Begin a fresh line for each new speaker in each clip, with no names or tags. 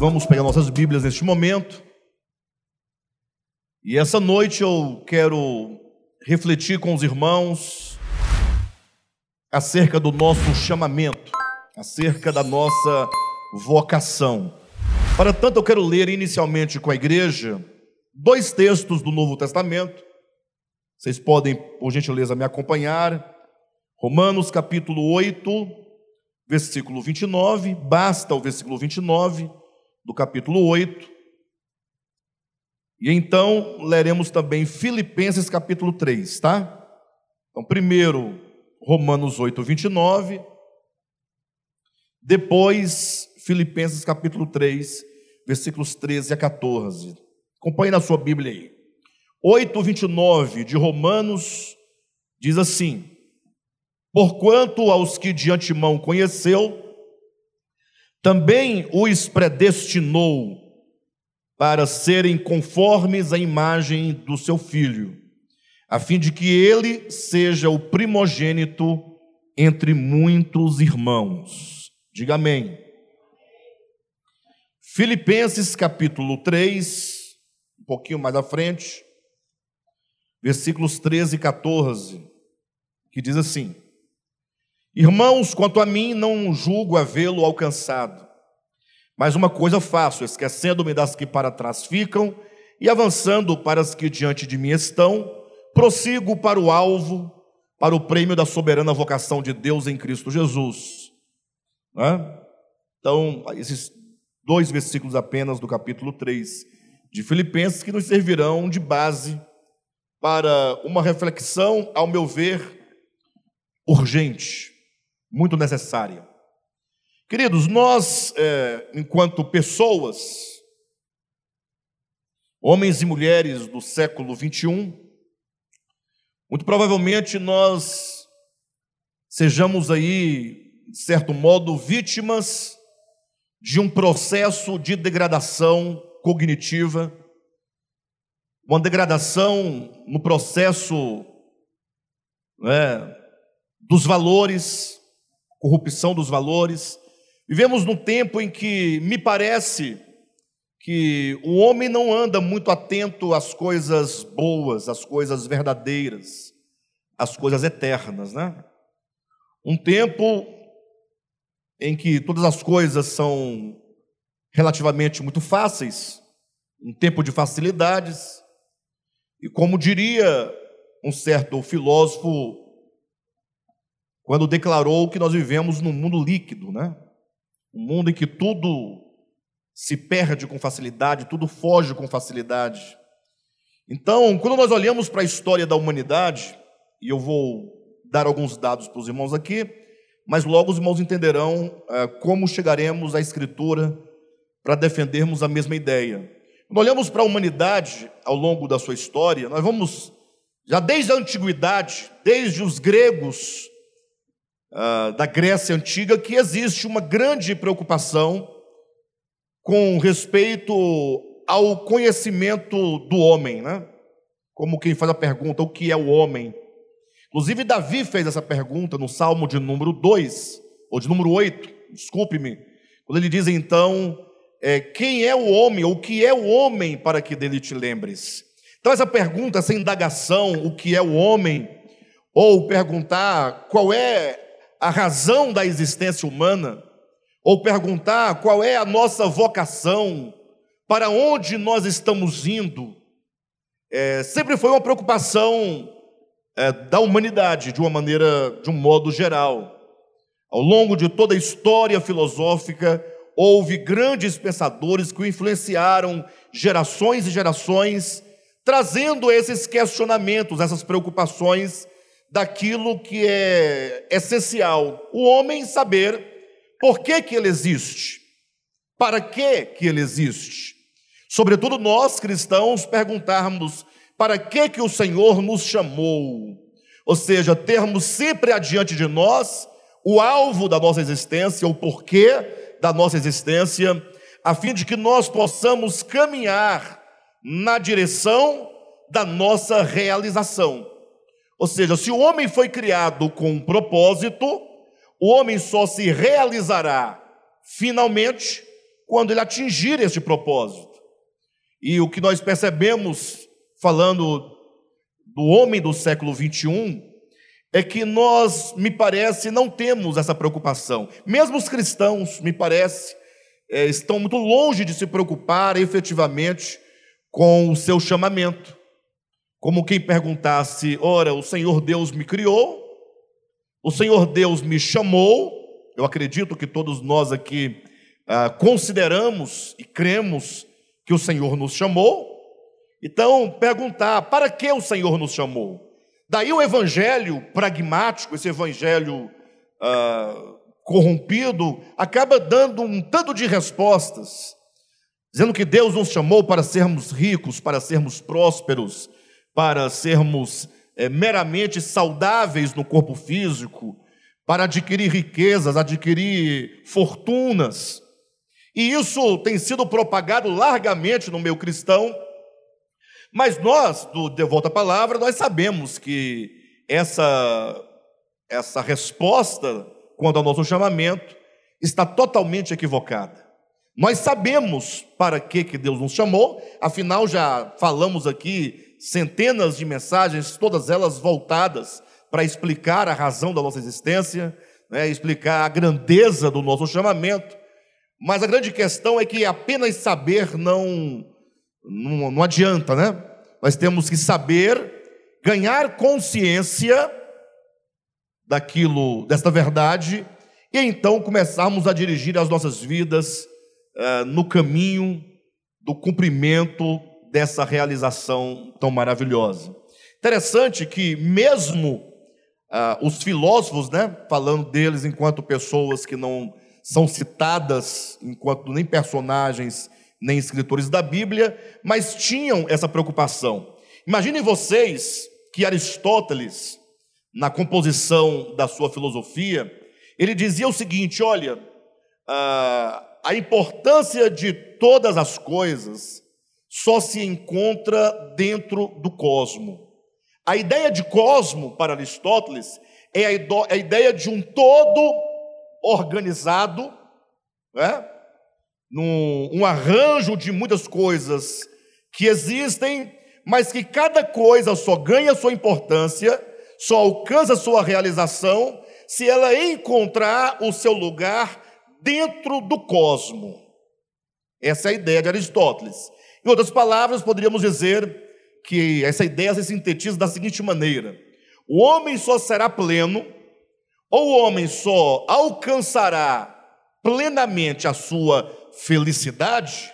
Vamos pegar nossas Bíblias neste momento. E essa noite eu quero refletir com os irmãos acerca do nosso chamamento, acerca da nossa vocação. Para tanto, eu quero ler inicialmente com a igreja dois textos do Novo Testamento. Vocês podem, por gentileza, me acompanhar. Romanos capítulo 8, versículo 29, basta o versículo 29 do capítulo 8. E então leremos também Filipenses capítulo 3, tá? Então, primeiro Romanos 8, 29, depois Filipenses capítulo 3, versículos 13 a 14. Acompanhe na sua Bíblia aí. 8, 29 de Romanos diz assim: Porquanto aos que de antemão conheceu, também os predestinou para serem conformes à imagem do seu filho, a fim de que ele seja o primogênito entre muitos irmãos. Diga amém. Filipenses capítulo 3, um pouquinho mais à frente, versículos 13 e 14, que diz assim: Irmãos, quanto a mim, não julgo havê-lo alcançado. Mas uma coisa faço, esquecendo-me das que para trás ficam e avançando para as que diante de mim estão, prossigo para o alvo, para o prêmio da soberana vocação de Deus em Cristo Jesus. Então, esses dois versículos apenas do capítulo 3 de Filipenses que nos servirão de base para uma reflexão, ao meu ver, urgente muito necessária. Queridos, nós, é, enquanto pessoas, homens e mulheres do século 21, muito provavelmente nós sejamos aí, de certo modo, vítimas de um processo de degradação cognitiva, uma degradação no processo né, dos valores, corrupção dos valores. Vivemos num tempo em que me parece que o homem não anda muito atento às coisas boas, às coisas verdadeiras, às coisas eternas, né? Um tempo em que todas as coisas são relativamente muito fáceis, um tempo de facilidades, e como diria um certo filósofo quando declarou que nós vivemos num mundo líquido, né? Um mundo em que tudo se perde com facilidade, tudo foge com facilidade. Então, quando nós olhamos para a história da humanidade, e eu vou dar alguns dados para os irmãos aqui, mas logo os irmãos entenderão é, como chegaremos à Escritura para defendermos a mesma ideia. Quando olhamos para a humanidade ao longo da sua história, nós vamos, já desde a antiguidade, desde os gregos, uh, da Grécia Antiga que existe uma grande preocupação com respeito ao conhecimento do homem, né? Como quem faz a pergunta, o que é o homem? Inclusive, Davi fez essa pergunta no Salmo de número 2, ou de número 8, desculpe-me, quando ele diz então: é, quem é o homem, ou o que é o homem para que dele te lembres? Então, essa pergunta, essa indagação, o que é o homem, ou perguntar qual é a razão da existência humana, ou perguntar qual é a nossa vocação, para onde nós estamos indo, é, sempre foi uma preocupação é, da humanidade, de uma maneira, de um modo geral. Ao longo de toda a história filosófica, houve grandes pensadores que influenciaram gerações e gerações, trazendo esses questionamentos, essas preocupações daquilo que é essencial. O homem saber por que, que ele existe, para que, que ele existe. Sobretudo nós cristãos perguntarmos para que, que o Senhor nos chamou. Ou seja, termos sempre adiante de nós o alvo da nossa existência, o porquê da nossa existência, a fim de que nós possamos caminhar na direção da nossa realização. Ou seja, se o homem foi criado com um propósito, o homem só se realizará finalmente quando ele atingir este propósito. E o que nós percebemos, falando do homem do século 21, é que nós, me parece, não temos essa preocupação. Mesmo os cristãos, me parece, é, estão muito longe de se preocupar efetivamente com o seu chamamento. Como quem perguntasse: ora, o Senhor Deus me criou, o Senhor Deus me chamou. Eu acredito que todos nós aqui ah, consideramos e cremos que o Senhor nos chamou. Então, perguntar: para que o Senhor nos chamou? Daí o evangelho pragmático, esse evangelho ah, corrompido, acaba dando um tanto de respostas, dizendo que Deus nos chamou para sermos ricos, para sermos prósperos, para sermos é, meramente saudáveis no corpo físico, para adquirir riquezas, adquirir fortunas. E isso tem sido propagado largamente no meio cristão, mas nós, do De Volta à Palavra, nós sabemos que essa, essa resposta quanto ao nosso chamamento está totalmente equivocada. Nós sabemos para que, que Deus nos chamou, afinal já falamos aqui centenas de mensagens, todas elas voltadas para explicar a razão da nossa existência, né, explicar a grandeza do nosso chamamento. Mas a grande questão é que apenas saber não, não, não adianta, né? Nós temos que saber, ganhar consciência daquilo, desta verdade, e então começarmos a dirigir as nossas vidas uh, no caminho do cumprimento dessa realização tão maravilhosa. Interessante que mesmo uh, os filósofos, né, falando deles enquanto pessoas que não são citadas enquanto nem personagens nem escritores da Bíblia, mas tinham essa preocupação. Imaginem vocês que Aristóteles, na composição da sua filosofia, ele dizia o seguinte: olha, uh, a importância de todas as coisas só se encontra dentro do cosmo. A ideia de cosmo, para Aristóteles, é a, é ideia de um todo organizado, né? num um arranjo de muitas coisas que existem, mas que cada coisa só ganha sua importância, só alcança sua realização, se ela encontrar o seu lugar dentro do cosmo. Essa é a ideia de Aristóteles. Em outras palavras, poderíamos dizer que essa ideia se sintetiza da seguinte maneira: o homem só será pleno, ou o homem só alcançará plenamente a sua felicidade,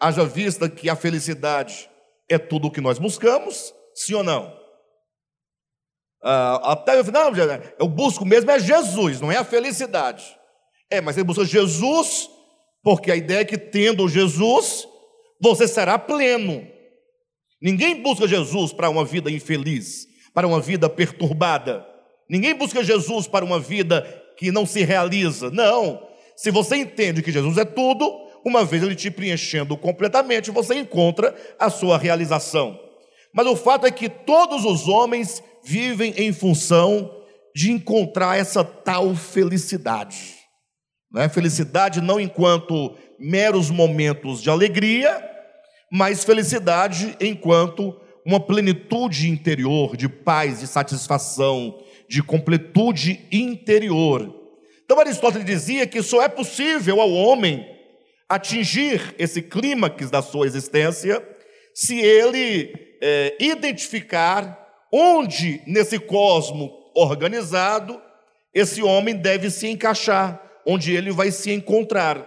haja vista que a felicidade é tudo o que nós buscamos, sim ou não? Ah, até eu não, eu busco mesmo é Jesus, não é a felicidade. É, mas ele busca Jesus, porque a ideia é que tendo Jesus, você será pleno. Ninguém busca Jesus para uma vida infeliz, para uma vida perturbada. Ninguém busca Jesus para uma vida que não se realiza. Não. Se você entende que Jesus é tudo, uma vez ele te preenchendo completamente, você encontra a sua realização. Mas o fato é que todos os homens vivem em função de encontrar essa tal felicidade. Não é? Felicidade não enquanto meros momentos de alegria, mas felicidade enquanto uma plenitude interior, de paz, de satisfação, de completude interior. Então Aristóteles dizia que só é possível ao homem atingir esse clímax da sua existência se ele é, identificar onde nesse cosmo organizado esse homem deve se encaixar, onde ele vai se encontrar.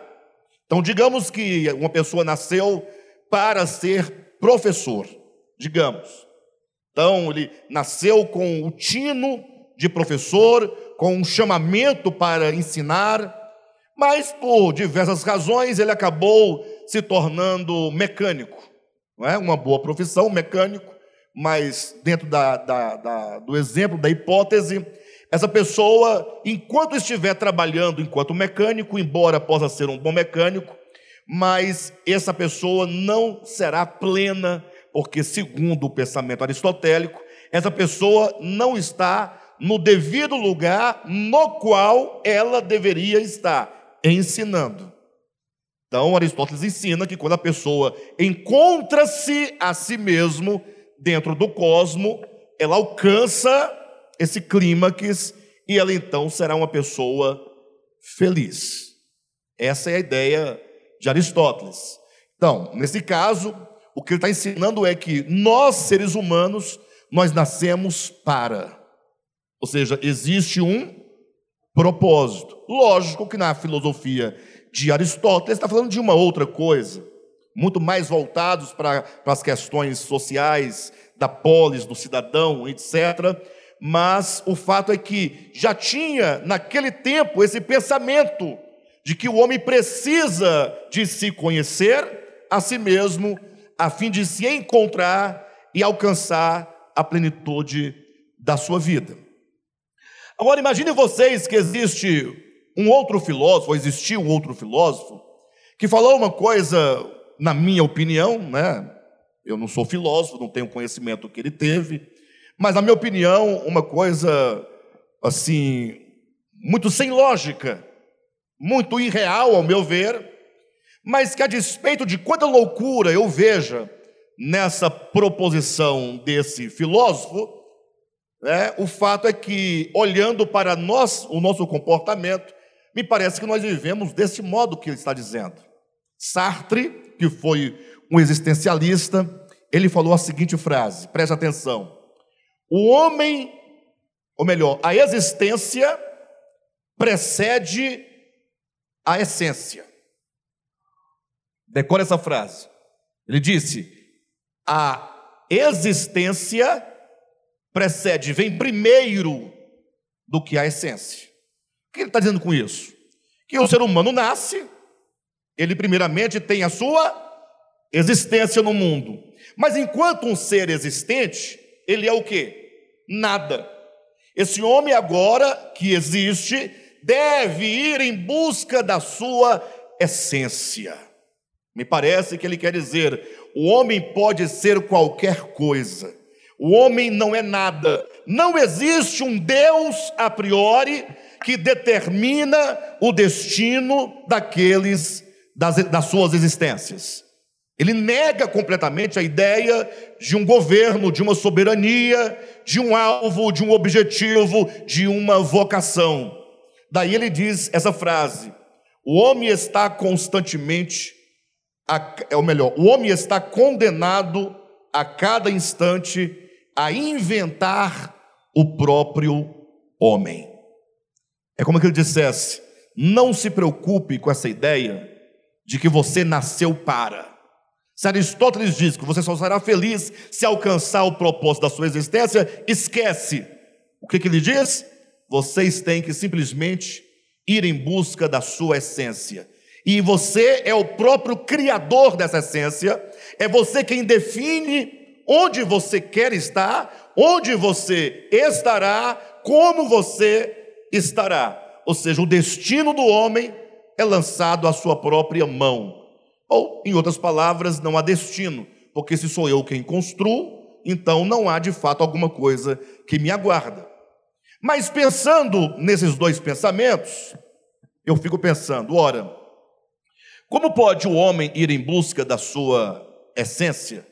Então, digamos que uma pessoa nasceu para ser professor, digamos. Então, ele nasceu com o tino de professor, com um chamamento para ensinar, mas por diversas razões ele acabou se tornando mecânico. Não é uma boa profissão, mecânico, mas dentro da, da, da, do exemplo, da hipótese, essa pessoa, enquanto estiver trabalhando enquanto mecânico, embora possa ser um bom mecânico, mas essa pessoa não será plena, porque, segundo o pensamento aristotélico, essa pessoa não está no devido lugar no qual ela deveria estar ensinando. Então, Aristóteles ensina que quando a pessoa encontra-se a si mesmo dentro do cosmo, ela alcança esse clímax e ela então será uma pessoa feliz. Essa é a ideia de Aristóteles. Então, nesse caso, o que ele está ensinando é que nós, seres humanos, nós nascemos para. Ou seja, existe um propósito. Lógico que na filosofia de Aristóteles está falando de uma outra coisa, muito mais voltados para, as questões sociais, da polis, do cidadão, etc. Mas o fato é que já tinha naquele tempo esse pensamento de que o homem precisa de se conhecer a si mesmo, a fim de se encontrar e alcançar a plenitude da sua vida. Agora imagine vocês que existe um outro filósofo, existiu um outro filósofo, que falou uma coisa, na minha opinião, né? Eu não sou filósofo, não tenho conhecimento que ele teve, mas na minha opinião, uma coisa assim, muito sem lógica, muito irreal ao meu ver, mas que a despeito de quanta loucura eu veja nessa proposição desse filósofo, né, o fato é que, olhando para nós, o nosso comportamento, me parece que nós vivemos desse modo que ele está dizendo. Sartre, que foi um existencialista, ele falou a seguinte frase, preste atenção: o homem, ou melhor, a existência precede a essência. Decore essa frase. Ele disse: a existência precede, vem primeiro do que a essência. O que ele está dizendo com isso? Que o ser humano nasce, ele primeiramente tem a sua existência no mundo. Mas enquanto um ser existente, ele é o que? Nada. Esse homem agora que existe deve ir em busca da sua essência. Me parece que ele quer dizer: o homem pode ser qualquer coisa, o homem não é nada. Não existe um Deus a priori que determina o destino daqueles, das, das suas existências. Ele nega completamente a ideia de um governo, de uma soberania, de um alvo, de um objetivo, de uma vocação. Daí ele diz essa frase: o homem está constantemente, a, é o melhor, o homem está condenado a cada instante a inventar o próprio homem. É como que ele dissesse: não se preocupe com essa ideia de que você nasceu para. Se Aristóteles diz que você só será feliz se alcançar o propósito da sua existência, esquece. O que, que ele diz? Vocês têm que simplesmente ir em busca da sua essência. E você é o próprio criador dessa essência, é você quem define onde você quer estar, onde você estará, como você estará. Ou seja, o destino do homem é lançado à sua própria mão. Ou, em outras palavras, não há destino, porque se sou eu quem construo, então não há de fato alguma coisa que me aguarda. Mas pensando nesses dois pensamentos, eu fico pensando, ora, como pode o homem ir em busca da sua essência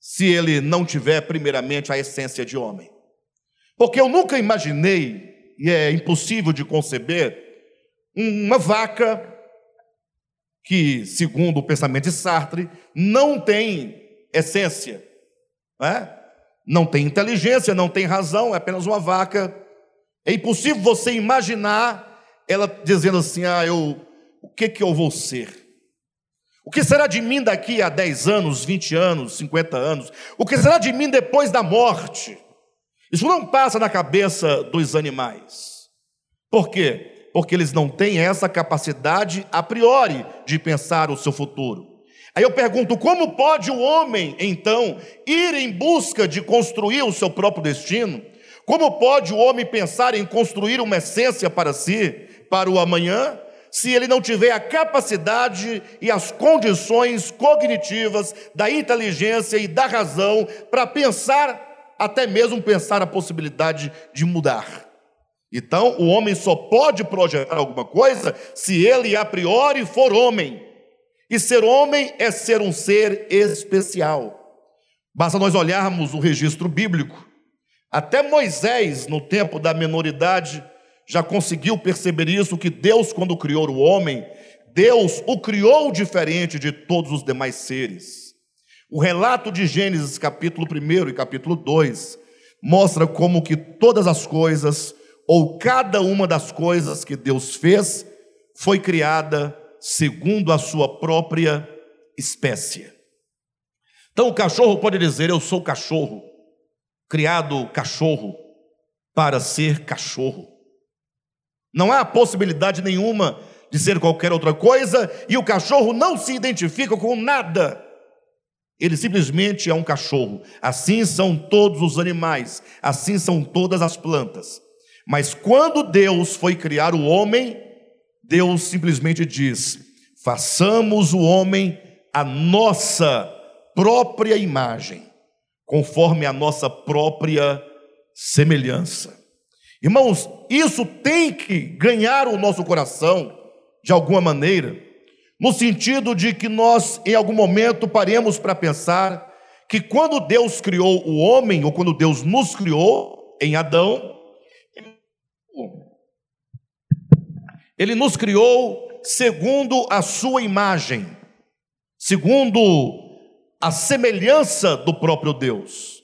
se ele não tiver primeiramente a essência de homem? Porque eu nunca imaginei, e é impossível de conceber, uma vaca que, segundo o pensamento de Sartre, não tem essência. Não é? Não tem inteligência, não tem razão, é apenas uma vaca. É impossível você imaginar ela dizendo assim: ah, eu, o que, que eu vou ser? O que será de mim daqui a 10 anos, 20 anos, 50 anos? O que será de mim depois da morte? Isso não passa na cabeça dos animais. Por quê? Porque eles não têm essa capacidade a priori de pensar o seu futuro. Aí eu pergunto: como pode o homem, então, ir em busca de construir o seu próprio destino? Como pode o homem pensar em construir uma essência para si, para o amanhã, se ele não tiver a capacidade e as condições cognitivas da inteligência e da razão para pensar, até mesmo pensar a possibilidade de mudar? Então, o homem só pode projetar alguma coisa se ele a priori for homem. E ser homem é ser um ser especial. Basta nós olharmos o registro bíblico. Até Moisés, no tempo da menoridade, já conseguiu perceber isso: que Deus, quando criou o homem, Deus o criou diferente de todos os demais seres. O relato de Gênesis, capítulo 1 e capítulo 2, mostra como que todas as coisas, ou cada uma das coisas que Deus fez, foi criada segundo a sua própria espécie. Então o cachorro pode dizer: Eu sou cachorro, criado cachorro para ser cachorro. Não há possibilidade nenhuma de ser qualquer outra coisa, e o cachorro não se identifica com nada. Ele simplesmente é um cachorro. Assim são todos os animais, assim são todas as plantas. Mas quando Deus foi criar o homem, Deus simplesmente diz: façamos o homem a nossa própria imagem, conforme a nossa própria semelhança. Irmãos, isso tem que ganhar o nosso coração de alguma maneira, no sentido de que nós, em algum momento, paremos para pensar que quando Deus criou o homem, ou quando Deus nos criou em Adão, ele nos criou segundo a sua imagem, segundo a semelhança do próprio Deus.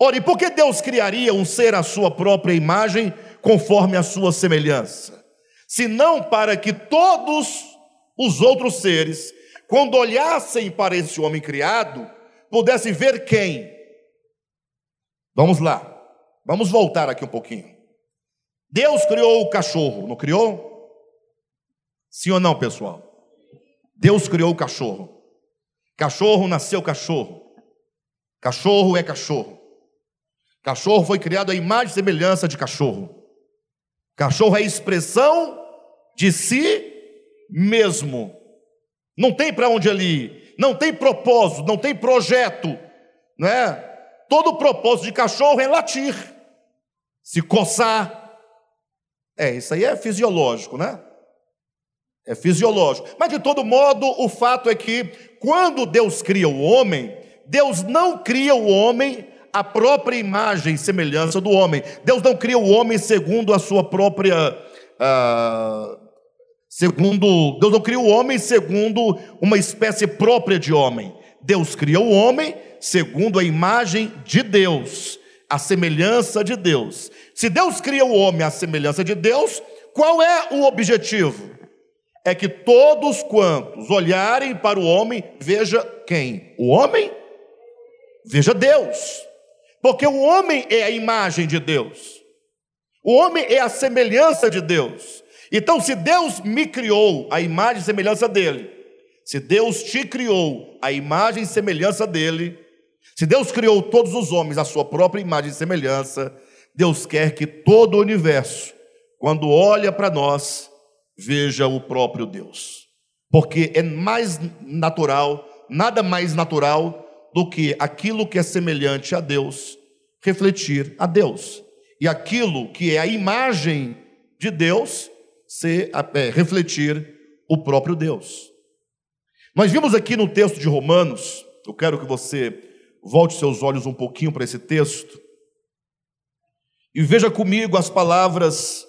Ora, e por que Deus criaria um ser à sua própria imagem, conforme a sua semelhança? Senão para que todos os outros seres, quando olhassem para esse homem criado, pudessem ver quem? Vamos lá, vamos voltar aqui um pouquinho. Deus criou o cachorro, não criou? Sim ou não, pessoal? Deus criou o cachorro. Cachorro nasceu cachorro. Cachorro é cachorro. Cachorro foi criado à imagem e semelhança de cachorro. Cachorro é expressão de si mesmo. Não tem para onde ali, não tem propósito, não tem projeto, não é? Todo propósito de cachorro é latir, se coçar. É, isso aí é fisiológico, né? É fisiológico. Mas de todo modo, o fato é que quando Deus cria o homem, Deus não cria o homem a própria imagem e semelhança do homem. Deus não cria o homem segundo a sua própria. Uh, segundo. Deus não cria o homem segundo uma espécie própria de homem. Deus cria o homem segundo a imagem de Deus, a semelhança de Deus. Se Deus cria o homem à semelhança de Deus, qual é o objetivo? É que todos quantos olharem para o homem, veja quem? O homem? Veja Deus. Porque o homem é a imagem de Deus. O homem é a semelhança de Deus. Então, se Deus me criou a imagem e semelhança dele, se Deus te criou a imagem e semelhança dele, se Deus criou todos os homens a sua própria imagem e semelhança, Deus quer que todo o universo, quando olha para nós, veja o próprio Deus. Porque é mais natural, nada mais natural do que aquilo que é semelhante a Deus refletir a Deus. E aquilo que é a imagem de Deus ser, é, refletir o próprio Deus. Nós vimos aqui no texto de Romanos, eu quero que você volte seus olhos um pouquinho para esse texto e veja comigo as palavras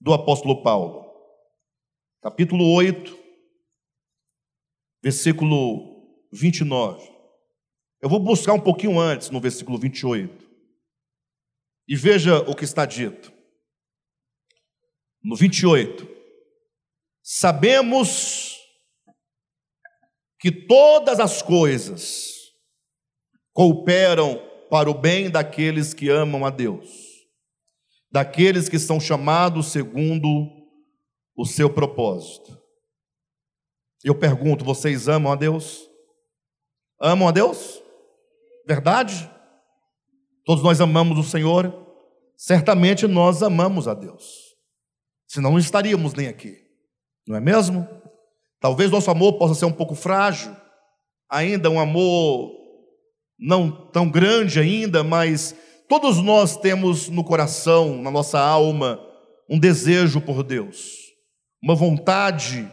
do apóstolo Paulo capítulo 8, versículo 29. Eu vou buscar um pouquinho antes, no versículo 28. E veja o que está dito. No 28. Sabemos que todas as coisas cooperam para o bem daqueles que amam a Deus, daqueles que são chamados segundo o seu propósito. Eu pergunto: vocês amam a Deus? Amam a Deus? Verdade? Todos nós amamos o Senhor? Certamente nós amamos a Deus, senão não estaríamos nem aqui, não é mesmo? Talvez nosso amor possa ser um pouco frágil, ainda um amor não tão grande ainda, mas todos nós temos no coração, na nossa alma, um desejo por Deus, uma vontade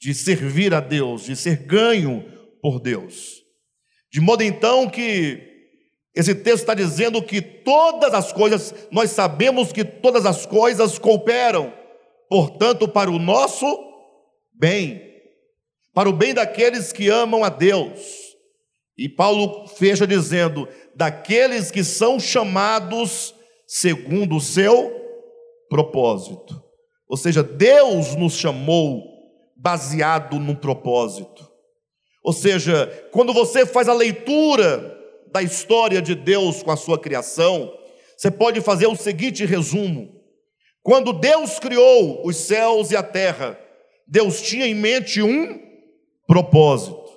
de servir a Deus, de ser ganho por Deus. De modo então que esse texto está dizendo que todas as coisas, nós sabemos que todas as coisas cooperam, portanto, para o nosso bem, para o bem daqueles que amam a Deus. E Paulo fecha dizendo: daqueles que são chamados segundo o seu propósito. Ou seja, Deus nos chamou baseado no propósito. Ou seja, quando você faz a leitura da história de Deus com a sua criação, você pode fazer o seguinte resumo: quando Deus criou os céus e a terra, Deus tinha em mente um propósito.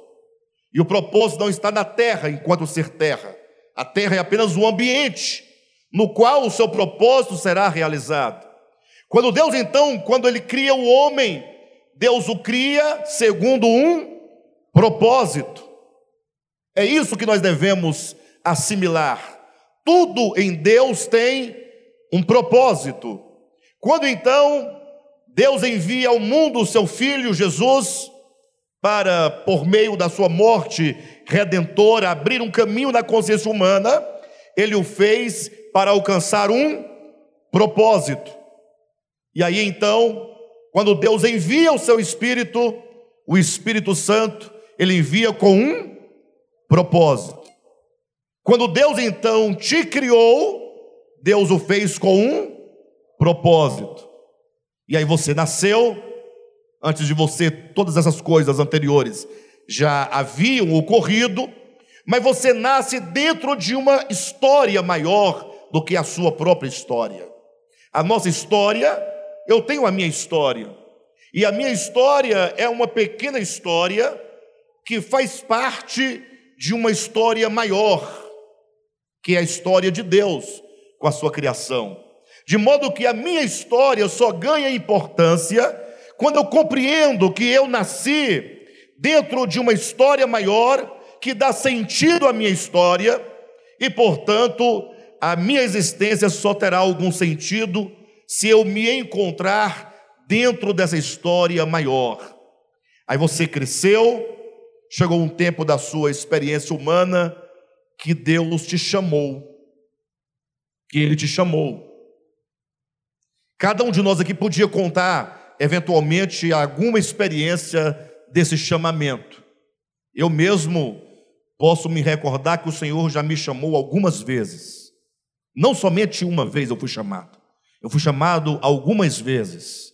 E o propósito não está na terra enquanto ser terra. A terra é apenas um ambiente no qual o seu propósito será realizado. Quando Deus, então, quando Ele cria o homem, Deus o cria segundo um propósito. É isso que nós devemos assimilar. Tudo em Deus tem um propósito. Quando então Deus envia ao mundo o seu filho Jesus para, por meio da sua morte redentora, abrir um caminho na consciência humana, ele o fez para alcançar um propósito. E aí então, quando Deus envia o seu Espírito, o Espírito Santo, ele envia com um propósito. Quando Deus então te criou, Deus o fez com um propósito. E aí você nasceu, antes de você, todas essas coisas anteriores já haviam ocorrido, mas você nasce dentro de uma história maior do que a sua própria história. A nossa história eu tenho a minha história. E a minha história é uma pequena história que faz parte de uma história maior, que é a história de Deus com a sua criação. De modo que a minha história só ganha importância quando eu compreendo que eu nasci dentro de uma história maior que dá sentido à minha história e, portanto, a minha existência só terá algum sentido se eu me encontrar dentro dessa história maior. Aí você cresceu, chegou um tempo da sua experiência humana que Deus te chamou, que Ele te chamou. Cada um de nós aqui podia contar, eventualmente, alguma experiência desse chamamento. Eu mesmo posso me recordar que o Senhor já me chamou algumas vezes. Não somente uma vez eu fui chamado. Eu fui chamado algumas vezes.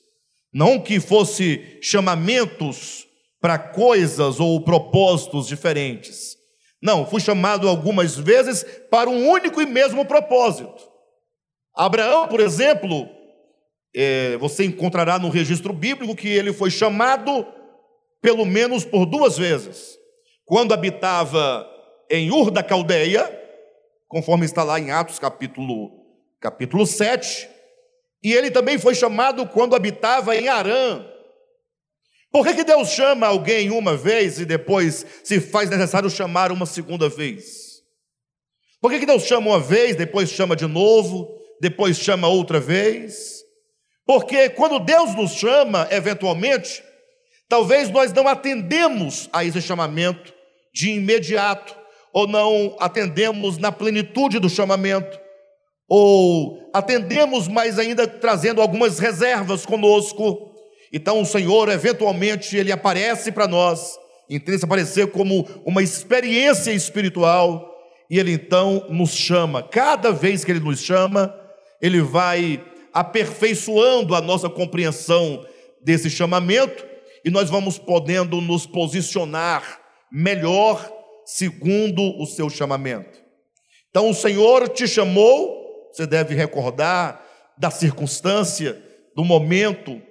Não que fosse chamamentos para coisas ou propósitos diferentes. Não, fui chamado algumas vezes para um único e mesmo propósito. Abraão, por exemplo, é, você encontrará no registro bíblico que ele foi chamado pelo menos por duas vezes. Quando habitava em Ur da Caldeia, conforme está lá em Atos capítulo, capítulo 7, e ele também foi chamado quando habitava em Arã. Por que, que Deus chama alguém uma vez e depois se faz necessário chamar uma segunda vez? Por que, que Deus chama uma vez, depois chama de novo, depois chama outra vez? Porque quando Deus nos chama, eventualmente, talvez nós não atendemos a esse chamamento de imediato, ou não atendemos na plenitude do chamamento ou atendemos, mas ainda trazendo algumas reservas conosco. Então o Senhor, eventualmente, ele aparece para nós, entende aparecer como uma experiência espiritual, e ele então nos chama. Cada vez que ele nos chama, ele vai aperfeiçoando a nossa compreensão desse chamamento, e nós vamos podendo nos posicionar melhor segundo o seu chamamento. Então o Senhor te chamou você deve recordar da circunstância, do momento,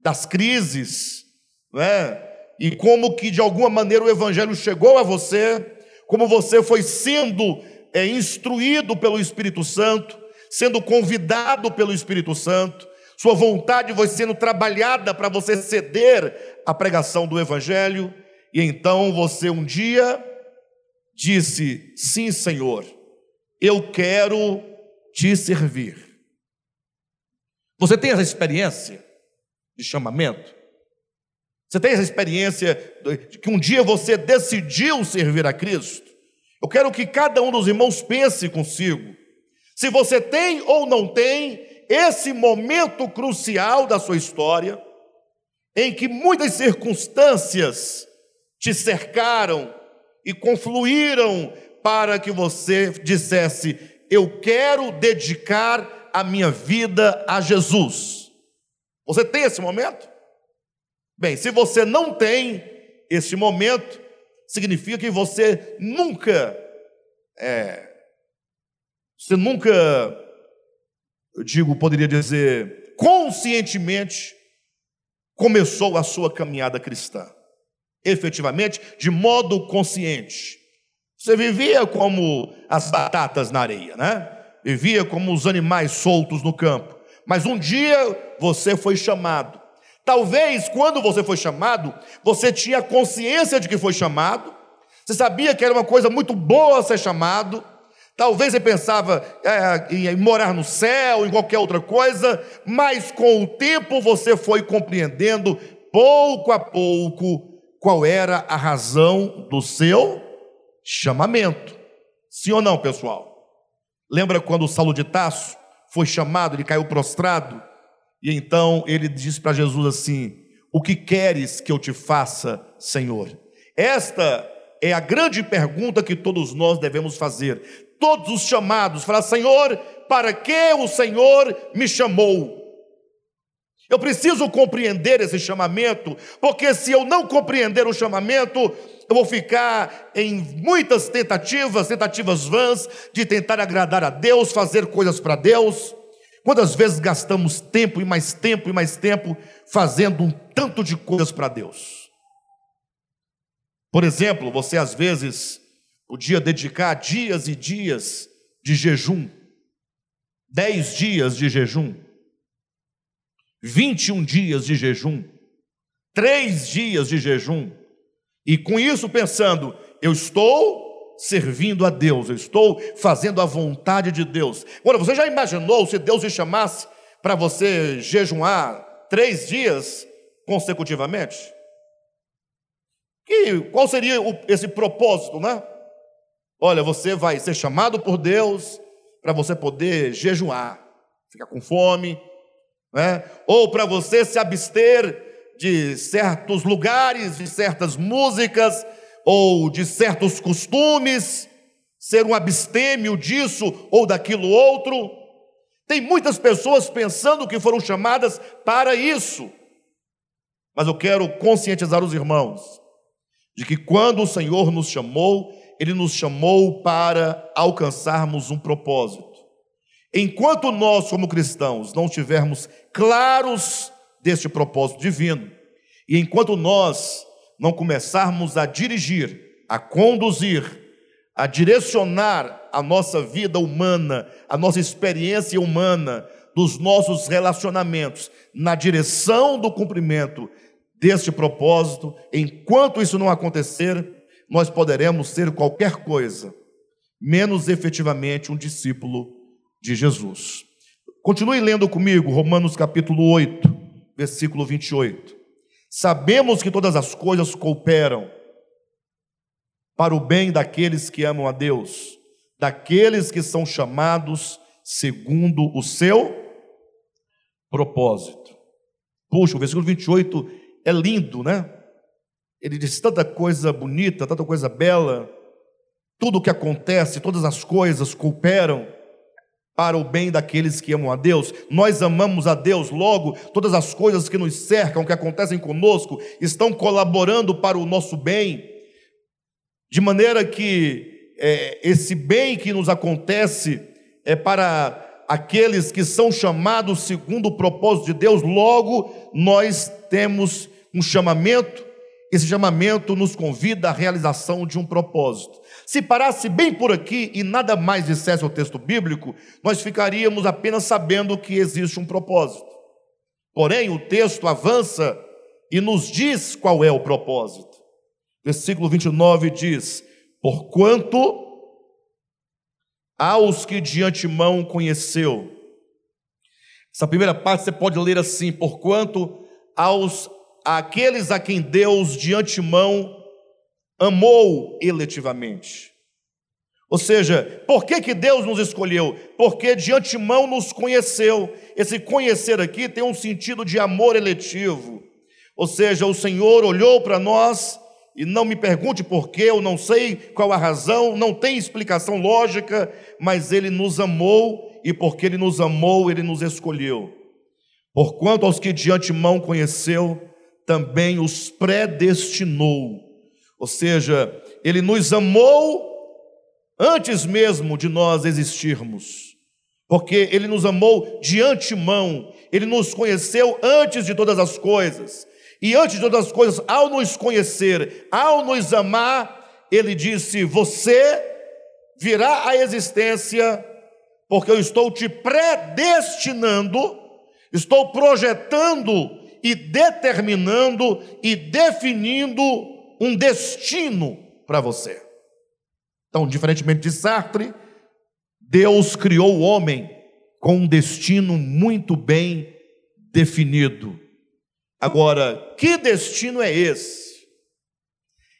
das crises, né? e como que de alguma maneira o Evangelho chegou a você, como você foi sendo é, instruído pelo Espírito Santo, sendo convidado pelo Espírito Santo, sua vontade foi sendo trabalhada para você ceder à pregação do Evangelho, e então você um dia disse: Sim, Senhor, eu quero te servir. Você tem essa experiência de chamamento? Você tem essa experiência de que um dia você decidiu servir a Cristo? Eu quero que cada um dos irmãos pense consigo. Se você tem ou não tem esse momento crucial da sua história, em que muitas circunstâncias te cercaram e confluíram para que você dissesse: Eu quero dedicar a minha vida a Jesus. Você tem esse momento? Bem, se você não tem esse momento, significa que você nunca, é, você nunca, eu digo, poderia dizer, conscientemente começou a sua caminhada cristã. Efetivamente, de modo consciente. Você vivia como as batatas na areia, né? Vivia como os animais soltos no campo. Mas um dia você foi chamado. Talvez quando você foi chamado, você tinha consciência de que foi chamado. Você sabia que era uma coisa muito boa ser chamado Talvez você pensava é, em morar no céu, em qualquer outra coisa, mas com o tempo você foi compreendendo, pouco a pouco, qual era a razão do seu chamamento. Sim ou não, pessoal? Lembra quando o Saulo de Tasso foi chamado, ele caiu prostrado, e então ele disse para Jesus assim: O que queres que eu te faça, Senhor? Esta é a grande pergunta que todos nós devemos fazer todos os chamados, falar: Senhor, para que o Senhor me chamou? Eu preciso compreender esse chamamento, porque se eu não compreender o chamamento, eu vou ficar em muitas tentativas, tentativas vãs, de tentar agradar a Deus, fazer coisas para Deus. Quantas vezes gastamos tempo e mais tempo e mais tempo fazendo um tanto de coisas para Deus? Por exemplo, você às vezes podia dedicar dias e dias de jejum, dez dias de jejum, vinte e um dias de jejum, três dias de jejum, e com isso pensando, eu estou servindo a Deus, eu estou fazendo a vontade de Deus. Agora, você já imaginou se Deus te chamasse para você jejuar três dias consecutivamente? Que, qual seria o, esse propósito, né? Olha, você vai ser chamado por Deus para você poder jejuar, ficar com fome, né? ou para você se abster de certos lugares, de certas músicas, ou de certos costumes, ser um abstêmio disso ou daquilo outro. Tem muitas pessoas pensando que foram chamadas para isso. Mas eu quero conscientizar os irmãos de que quando o Senhor nos chamou, ele nos chamou para alcançarmos um propósito. Enquanto nós, como cristãos, não estivermos claros deste propósito divino, e enquanto nós não começarmos a dirigir, a conduzir, a direcionar a nossa vida humana, a nossa experiência humana, dos nossos relacionamentos na direção do cumprimento deste propósito, enquanto isso não acontecer, nós poderemos ser qualquer coisa, menos efetivamente um discípulo de Jesus. Continue lendo comigo Romanos capítulo 8, versículo 28. Sabemos que todas as coisas cooperam para o bem daqueles que amam a Deus, daqueles que são chamados segundo o seu propósito. Puxa, o versículo 28 é lindo, né? Ele diz tanta coisa bonita, tanta coisa bela, tudo o que acontece, todas as coisas cooperam para o bem daqueles que amam a Deus. Nós amamos a Deus, logo, todas as coisas que nos cercam, que acontecem conosco, estão colaborando para o nosso bem, de maneira que é, esse bem que nos acontece é para aqueles que são chamados segundo o propósito de Deus, logo nós temos um chamamento esse chamamento nos convida à realização de um propósito. Se parasse bem por aqui e nada mais dissesse o texto bíblico, nós ficaríamos apenas sabendo que existe um propósito. Porém, o texto avança e nos diz qual é o propósito. Versículo 29 diz: Porquanto aos que de antemão conheceu, Essa primeira parte você pode ler assim: porquanto aos aqueles a quem Deus de antemão amou eletivamente. Ou seja, por que, que Deus nos escolheu? Porque de antemão nos conheceu. Esse conhecer aqui tem um sentido de amor eletivo. Ou seja, o Senhor olhou para nós e não me pergunte por quê, eu não sei qual a razão, não tem explicação lógica, mas Ele nos amou e porque Ele nos amou, Ele nos escolheu. Porquanto aos que de antemão conheceu, também os predestinou. Ou seja, Ele nos amou antes mesmo de nós existirmos, porque Ele nos amou de antemão, Ele nos conheceu antes de todas as coisas, e antes de todas as coisas, ao nos conhecer, ao nos amar, Ele disse: Você virá à existência, porque eu estou te predestinando, estou projetando e determinando e definindo um destino para você. Então, diferentemente de Sartre, Deus criou o homem com um destino muito bem definido. Agora, que destino é esse?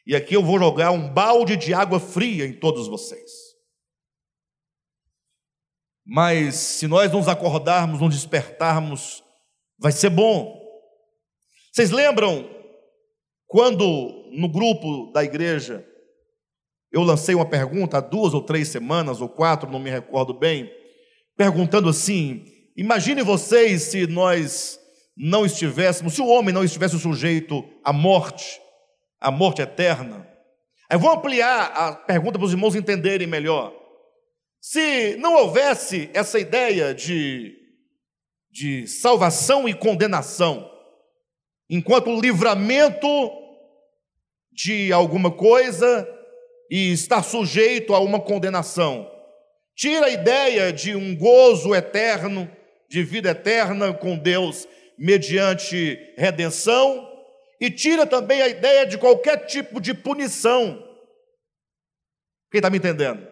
E aqui eu vou jogar um balde de água fria em todos vocês. Mas se nós nos acordarmos, nos despertarmos, vai ser bom. Vocês lembram quando no grupo da igreja eu lancei uma pergunta há duas ou três semanas, ou quatro, não me recordo bem, perguntando assim: imagine vocês se nós não estivéssemos, se o homem não estivesse sujeito à morte, à morte eterna. Aí vou ampliar a pergunta para os irmãos entenderem melhor. Se não houvesse essa ideia de, de salvação e condenação, enquanto o livramento de alguma coisa e estar sujeito a uma condenação. Tira a ideia de um gozo eterno, de vida eterna com Deus mediante redenção, e tira também a ideia de qualquer tipo de punição. Quem está me entendendo?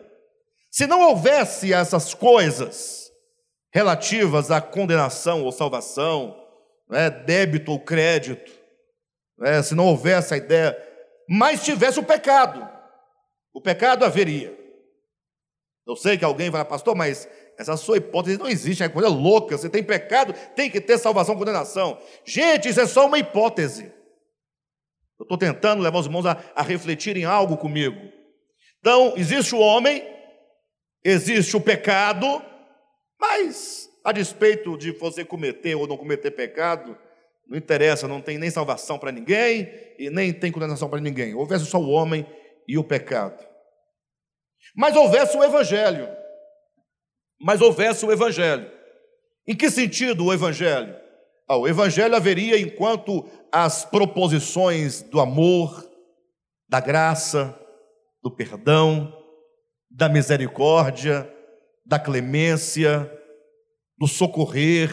Se não houvesse essas coisas relativas à condenação ou salvação, né, débito ou crédito, né, se não houvesse a ideia, mas tivesse o pecado, o pecado haveria. Eu sei que alguém vai, pastor, mas essa sua hipótese não existe, é coisa louca. Você tem pecado, tem que ter salvação, condenação. Gente, isso é só uma hipótese. Eu estou tentando levar os irmãos a, a refletirem algo comigo. Então, existe o homem, existe o pecado, mas a despeito de você cometer ou não cometer pecado, não interessa, não tem nem salvação para ninguém e nem tem condenação para ninguém. Houvesse só o homem e o pecado. Mas houvesse o evangelho. Mas houvesse o evangelho. Em que sentido o evangelho? Ah, o evangelho haveria enquanto as proposições do amor, da graça, do perdão, da misericórdia, da clemência, do socorrer,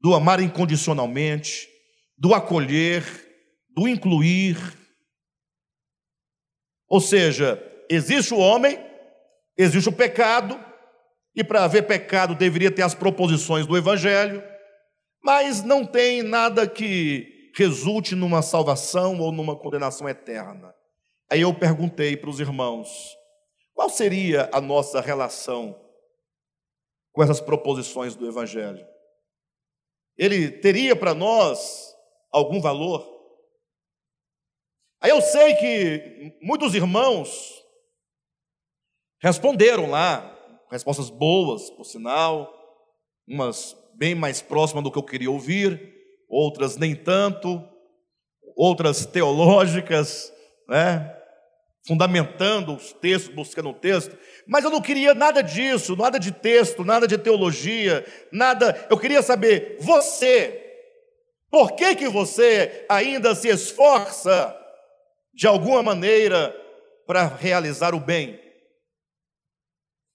do amar incondicionalmente, do acolher, do incluir, ou seja, existe o homem, existe o pecado, e para haver pecado deveria ter as proposições do Evangelho, mas não tem nada que resulte numa salvação ou numa condenação eterna. Aí eu perguntei para os irmãos: qual seria a nossa relação com essas proposições do Evangelho? Ele teria para nós algum valor? Aí eu sei que muitos irmãos responderam lá, respostas boas, por sinal, umas bem mais próximas do que eu queria ouvir, outras nem tanto, outras teológicas, né? Fundamentando os textos, buscando o texto, mas eu não queria nada disso, nada de texto, nada de teologia, nada, eu queria saber, você, por que que você ainda se esforça de alguma maneira para realizar o bem?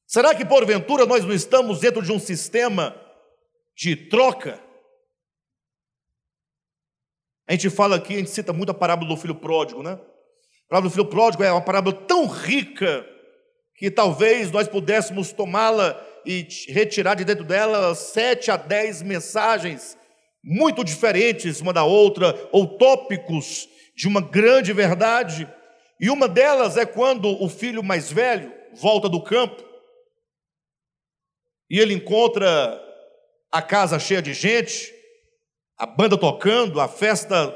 Será que porventura nós não estamos dentro de um sistema de troca? A gente fala aqui, a gente cita muito a parábola do filho pródigo, né? Parábola do filho pródigo é uma parábola tão rica que talvez nós pudéssemos tomá-la e retirar de dentro dela sete a dez mensagens muito diferentes uma da outra, ou tópicos de uma grande verdade. E uma delas é quando o filho mais velho volta do campo e ele encontra a casa cheia de gente, a banda tocando, a festa,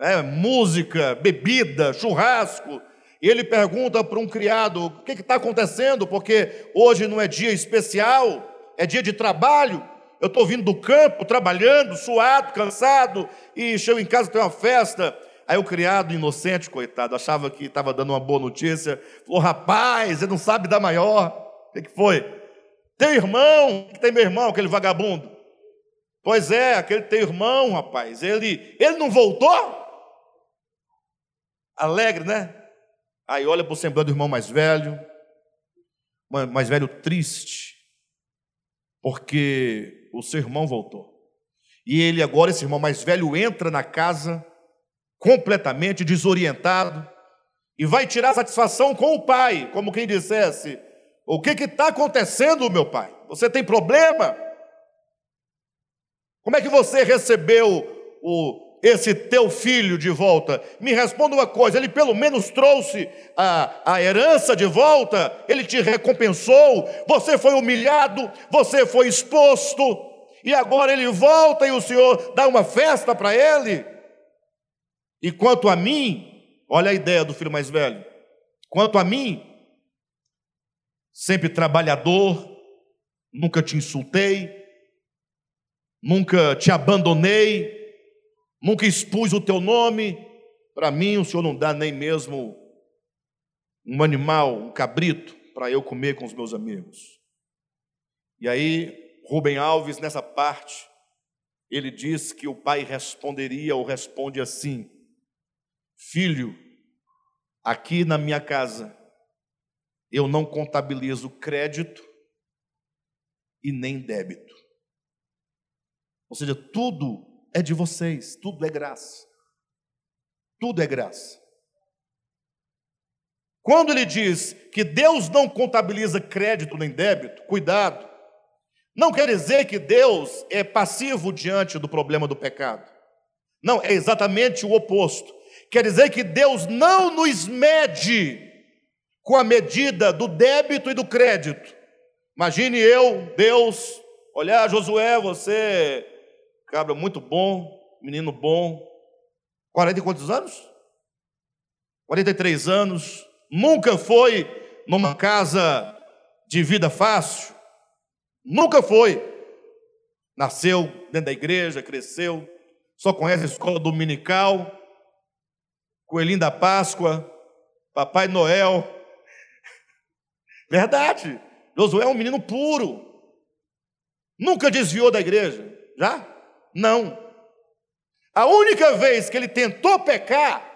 é, música, bebida, churrasco. E ele pergunta para um criado: o que está acontecendo? Porque hoje não é dia especial, é dia de trabalho. Eu estou vindo do campo, trabalhando, suado, cansado, e chego em casa, tem uma festa. Aí o criado inocente, coitado, achava que estava dando uma boa notícia, falou: rapaz, ele não sabe dar maior. O que, que foi? Tem irmão, que tem meu irmão, aquele vagabundo. Pois é, aquele teu irmão, rapaz, ele, ele não voltou? Alegre, né? Aí olha para o semblante do irmão mais velho, mais velho triste, porque o seu irmão voltou. E ele agora, esse irmão mais velho, entra na casa completamente desorientado e vai tirar satisfação com o pai, como quem dissesse: O que está acontecendo, meu pai? Você tem problema? Como é que você recebeu o esse teu filho de volta? Me responda uma coisa: ele pelo menos trouxe a, a herança de volta, ele te recompensou, você foi humilhado, você foi exposto, e agora ele volta e o Senhor dá uma festa para ele. E quanto a mim, olha a ideia do filho mais velho: quanto a mim, sempre trabalhador, nunca te insultei, nunca te abandonei, nunca expus o teu nome, para mim o Senhor não dá nem mesmo um animal, um cabrito, para eu comer com os meus amigos. E aí, Rubem Alves, nessa parte, ele diz que o pai responderia ou responde assim: Filho, aqui na minha casa, eu não contabilizo crédito e nem débito. Ou seja, tudo é de vocês, tudo é graça. Tudo é graça. Quando ele diz que Deus não contabiliza crédito nem débito, cuidado. Não quer dizer que Deus é passivo diante do problema do pecado. Não, é exatamente o oposto. Quer dizer que Deus não nos mede com a medida do débito e do crédito. Imagine eu, Deus, olhar Josué, você cabra muito bom, menino bom. 40 e quantos anos? 43 anos. Nunca foi numa casa de vida fácil. Nunca foi. Nasceu dentro da igreja, cresceu, só conhece a escola dominical, Coelhinho da Páscoa, Papai Noel. Verdade. Josué é um menino puro. Nunca desviou da igreja. Já? Não. A única vez que ele tentou pecar,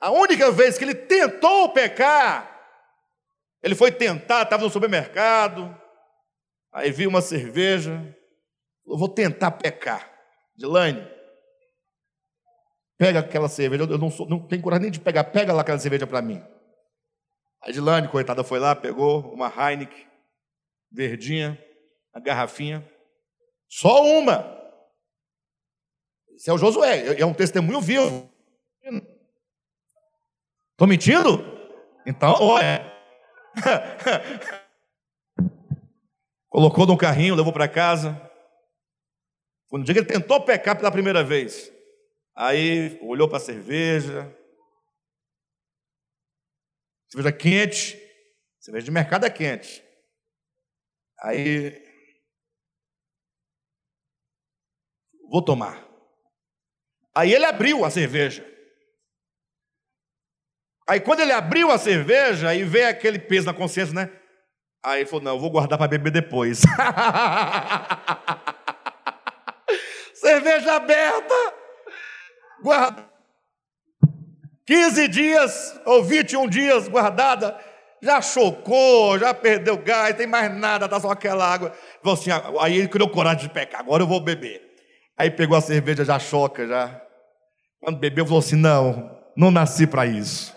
a única vez que ele tentou pecar, ele foi tentar, estava no supermercado, aí viu uma cerveja, eu vou tentar pecar. Dilane, pega aquela cerveja, eu não, sou, não tenho coragem nem de pegar, pega lá aquela cerveja para mim. A Dilane, coitada, foi lá, pegou uma Heineken, verdinha, a garrafinha, só uma. Esse é o Josué, é um testemunho vivo. Estou mentindo? Então, olha. Colocou no carrinho, levou para casa. Foi no dia que ele tentou pecar pela primeira vez. Aí olhou para a cerveja. Cerveja quente. Cerveja de mercado é quente. Aí vou tomar. Aí ele abriu a cerveja. Aí quando ele abriu a cerveja, aí veio aquele peso na consciência, né? Aí ele falou: Não, eu vou guardar para beber depois. cerveja aberta, guarda. 15 dias ou 21 dias guardada, já chocou, já perdeu gás, tem mais nada, tá só aquela água. Assim, aí ele criou coragem de pecar, agora eu vou beber. Aí pegou a cerveja, já choca, já. Quando bebeu, falou assim: Não, não nasci para isso.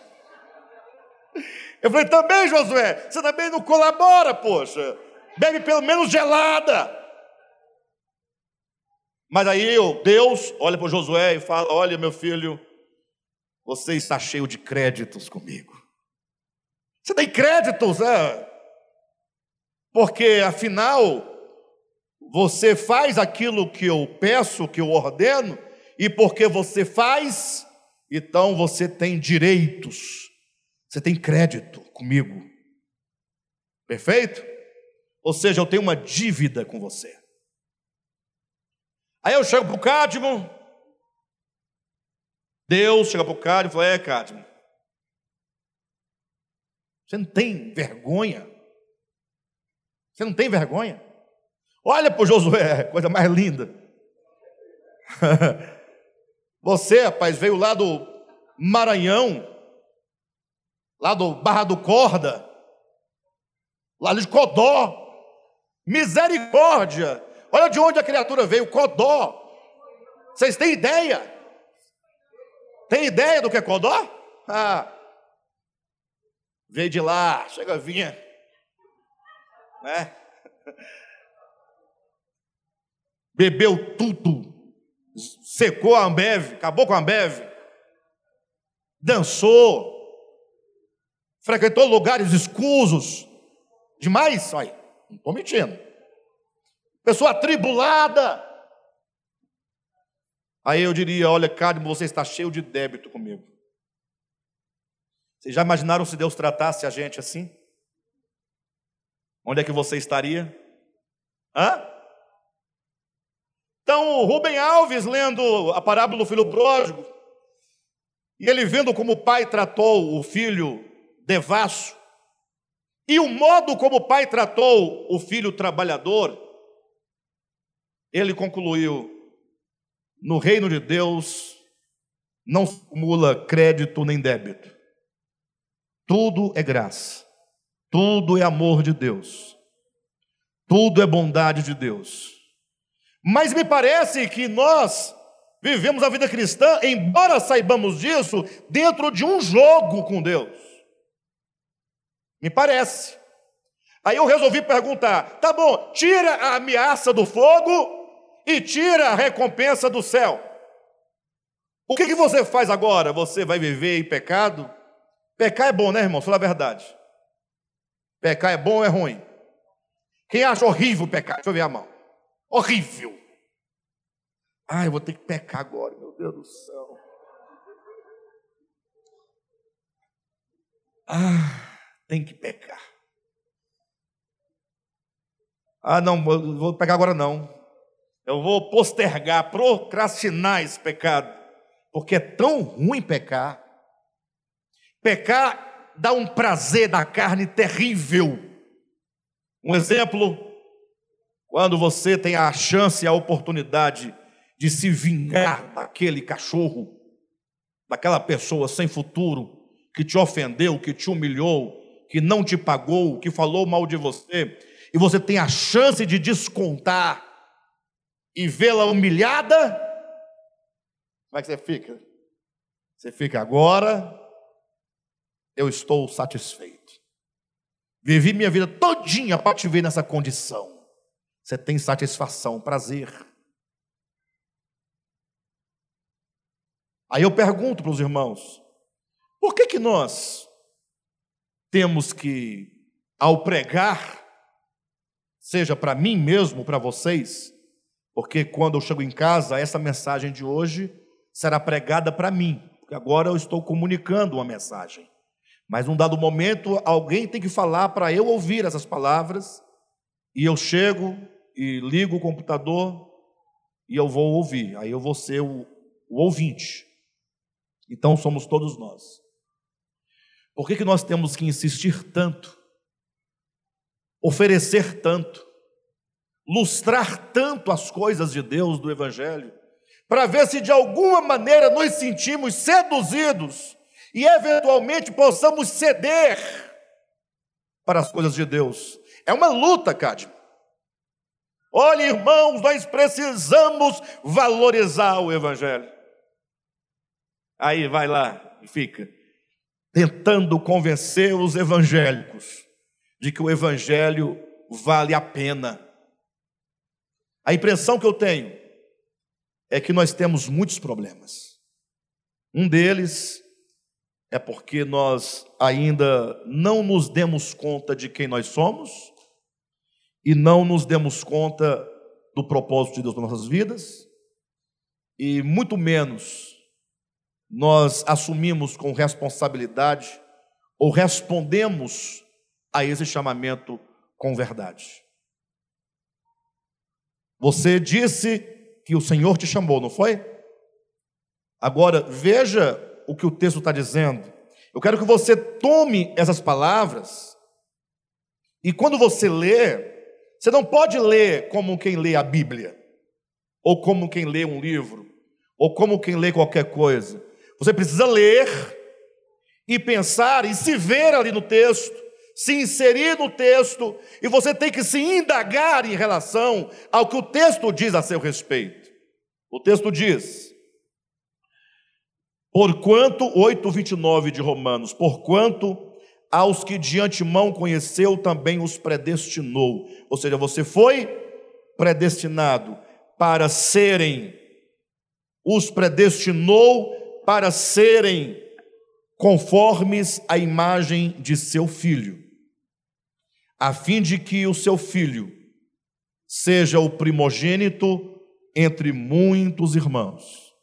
Eu falei, também, Josué, você também não colabora, poxa. Bebe pelo menos gelada. Mas aí eu, Deus olha para Josué e fala: Olha, meu filho, você está cheio de créditos comigo. Você tem créditos, é? Porque afinal, você faz aquilo que eu peço, que eu ordeno, e porque você faz, então você tem direitos, você tem crédito comigo. Perfeito? Ou seja, eu tenho uma dívida com você. Aí eu chego para o Cádimo, Deus chega para o Cádimo e fala: É, Cádimo, você não tem vergonha? Você não tem vergonha? Olha para o Josué, coisa mais linda. Você, rapaz, veio lá do Maranhão, lá do Barra do Corda, lá de Codó. Misericórdia! Olha de onde a criatura veio, Codó. Vocês têm ideia? Tem ideia do que é Codó? Ah, veio de lá, chega, vinha, né? Bebeu tudo, secou a Ambev, acabou com a Ambev, dançou, frequentou lugares escusos, demais, olha, não estou mentindo. Pessoa atribulada. Aí eu diria: olha, Cadmo, você está cheio de débito comigo. Vocês já imaginaram se Deus tratasse a gente assim? Onde é que você estaria? Hã? Então, Rubem Alves, lendo a parábola do filho pródigo, e ele vendo como o pai tratou o filho devasso, e o modo como o pai tratou o filho trabalhador, ele concluiu: no reino de Deus não se acumula crédito nem débito, tudo é graça. Tudo é amor de Deus. Tudo é bondade de Deus. Mas me parece que nós vivemos a vida cristã, embora saibamos disso, dentro de um jogo com Deus. Me parece. Aí eu resolvi perguntar: tá bom, tira a ameaça do fogo e tira a recompensa do céu. O que, que você faz agora? Você vai viver em pecado? Pecar é bom, né, irmão? Fala a verdade. Pecar é bom ou é ruim? Quem acha horrível pecar? Deixa eu ver a mão. Horrível. Ah, eu vou ter que pecar agora, meu Deus do céu. Ah, tem que pecar. Ah, não, vou pecar agora não. Eu vou postergar, procrastinar esse pecado, porque é tão ruim pecar. Pecar dá um prazer da carne terrível. Um exemplo, quando você tem a chance e a oportunidade de se vingar daquele cachorro, daquela pessoa sem futuro, que te ofendeu, que te humilhou, que não te pagou, que falou mal de você, e você tem a chance de descontar e vê-la humilhada, como é que você fica? Você fica agora, eu estou satisfeito. Vivi minha vida todinha para te ver nessa condição. Você tem satisfação, prazer. Aí eu pergunto para os irmãos: por que que nós temos que, ao pregar, seja para mim mesmo, para vocês, porque quando eu chego em casa, essa mensagem de hoje será pregada para mim, porque agora eu estou comunicando uma mensagem. Mas num dado momento, alguém tem que falar para eu ouvir essas palavras, e eu chego e ligo o computador e eu vou ouvir. Aí eu vou ser o, o ouvinte. Então somos todos nós. Por que, que nós temos que insistir tanto, oferecer tanto, lustrar tanto as coisas de Deus, do Evangelho, para ver se de alguma maneira nos sentimos seduzidos e eventualmente possamos ceder para as coisas de Deus. É uma luta, Cádio. Olha, irmãos, nós precisamos valorizar o Evangelho. Aí vai lá e fica. tentando convencer os evangélicos de que o evangelho vale a pena. A impressão que eu tenho é que nós temos muitos problemas. Um deles é porque nós ainda não nos demos conta de quem nós somos e não nos demos conta do propósito de Deus para nossas vidas, e muito menos nós assumimos com responsabilidade ou respondemos a esse chamamento com verdade. Você disse que o Senhor te chamou, não foi? Agora, veja o que o texto está dizendo. Eu quero que você tome essas palavras e quando você lê, você não pode ler como quem lê a Bíblia, ou como quem lê um livro, ou como quem lê qualquer coisa. Você precisa ler e pensar e se ver ali no texto, se inserir no texto, e você tem que se indagar em relação ao que o texto diz a seu respeito. O texto diz: Porquanto, 8,29 de Romanos, porquanto aos que de antemão conheceu também os predestinou. Ou seja, você foi predestinado para serem, os predestinou para serem conformes à imagem de seu filho, a fim de que o seu filho seja o primogênito entre muitos irmãos.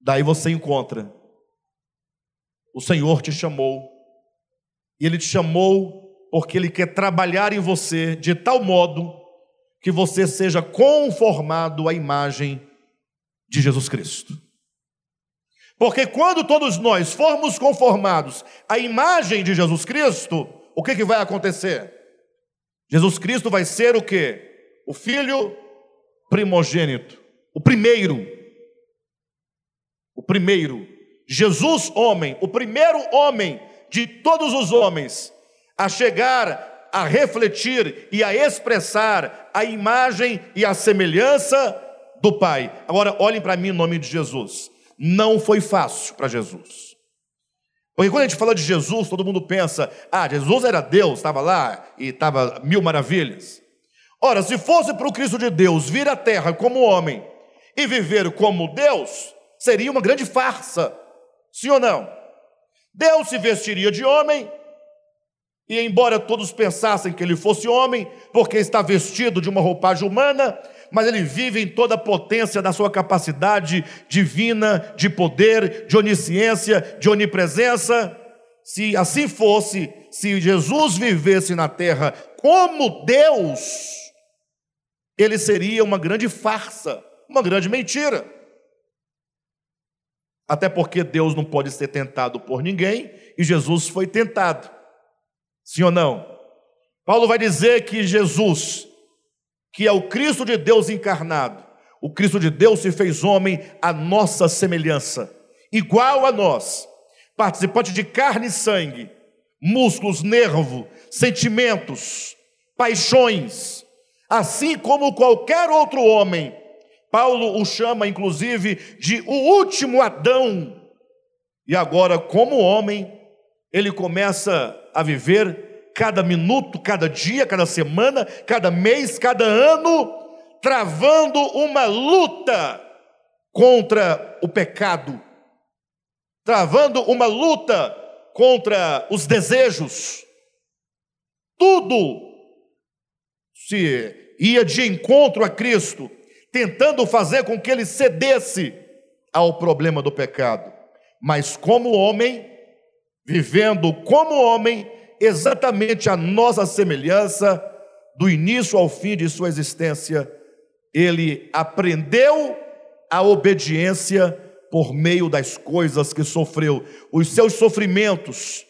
Daí você encontra, o Senhor te chamou e Ele te chamou porque Ele quer trabalhar em você de tal modo que você seja conformado à imagem de Jesus Cristo. Porque quando todos nós formos conformados à imagem de Jesus Cristo, o que, que vai acontecer? Jesus Cristo vai ser o que? O filho primogênito, o primeiro. O primeiro. Jesus, homem, o primeiro homem de todos os homens a chegar a refletir e a expressar a imagem e a semelhança do Pai. Agora, olhem para mim em nome de Jesus. Não foi fácil para Jesus. Porque quando a gente fala de Jesus, todo mundo pensa: ah, Jesus era Deus, estava lá e estava mil maravilhas. Ora, se fosse para o Cristo de Deus vir à terra como homem e viver como Deus, seria uma grande farsa. Sim ou não? Deus se vestiria de homem, e embora todos pensassem que ele fosse homem, porque está vestido de uma roupagem humana, mas ele vive em toda a potência da sua capacidade divina, de poder, de onisciência, de onipresença. Se assim fosse, se Jesus vivesse na terra como Deus, ele seria uma grande farsa, uma grande mentira. Até porque Deus não pode ser tentado por ninguém e Jesus foi tentado. Sim ou não? Paulo vai dizer que Jesus, que é o Cristo de Deus encarnado, o Cristo de Deus se fez homem à nossa semelhança, igual a nós, participante de carne e sangue, músculos, nervo, sentimentos, paixões, assim como qualquer outro homem Paulo o chama, inclusive, de o último Adão. E agora, como homem, ele começa a viver cada minuto, cada dia, cada semana, cada mês, cada ano, travando uma luta contra o pecado, travando uma luta contra os desejos. Tudo se ia de encontro a Cristo tentando fazer com que ele cedesse ao problema do pecado. Mas como homem, vivendo como homem, exatamente a nossa semelhança, do início ao fim de sua existência, ele aprendeu a obediência por meio das coisas que sofreu. Os seus sofrimentos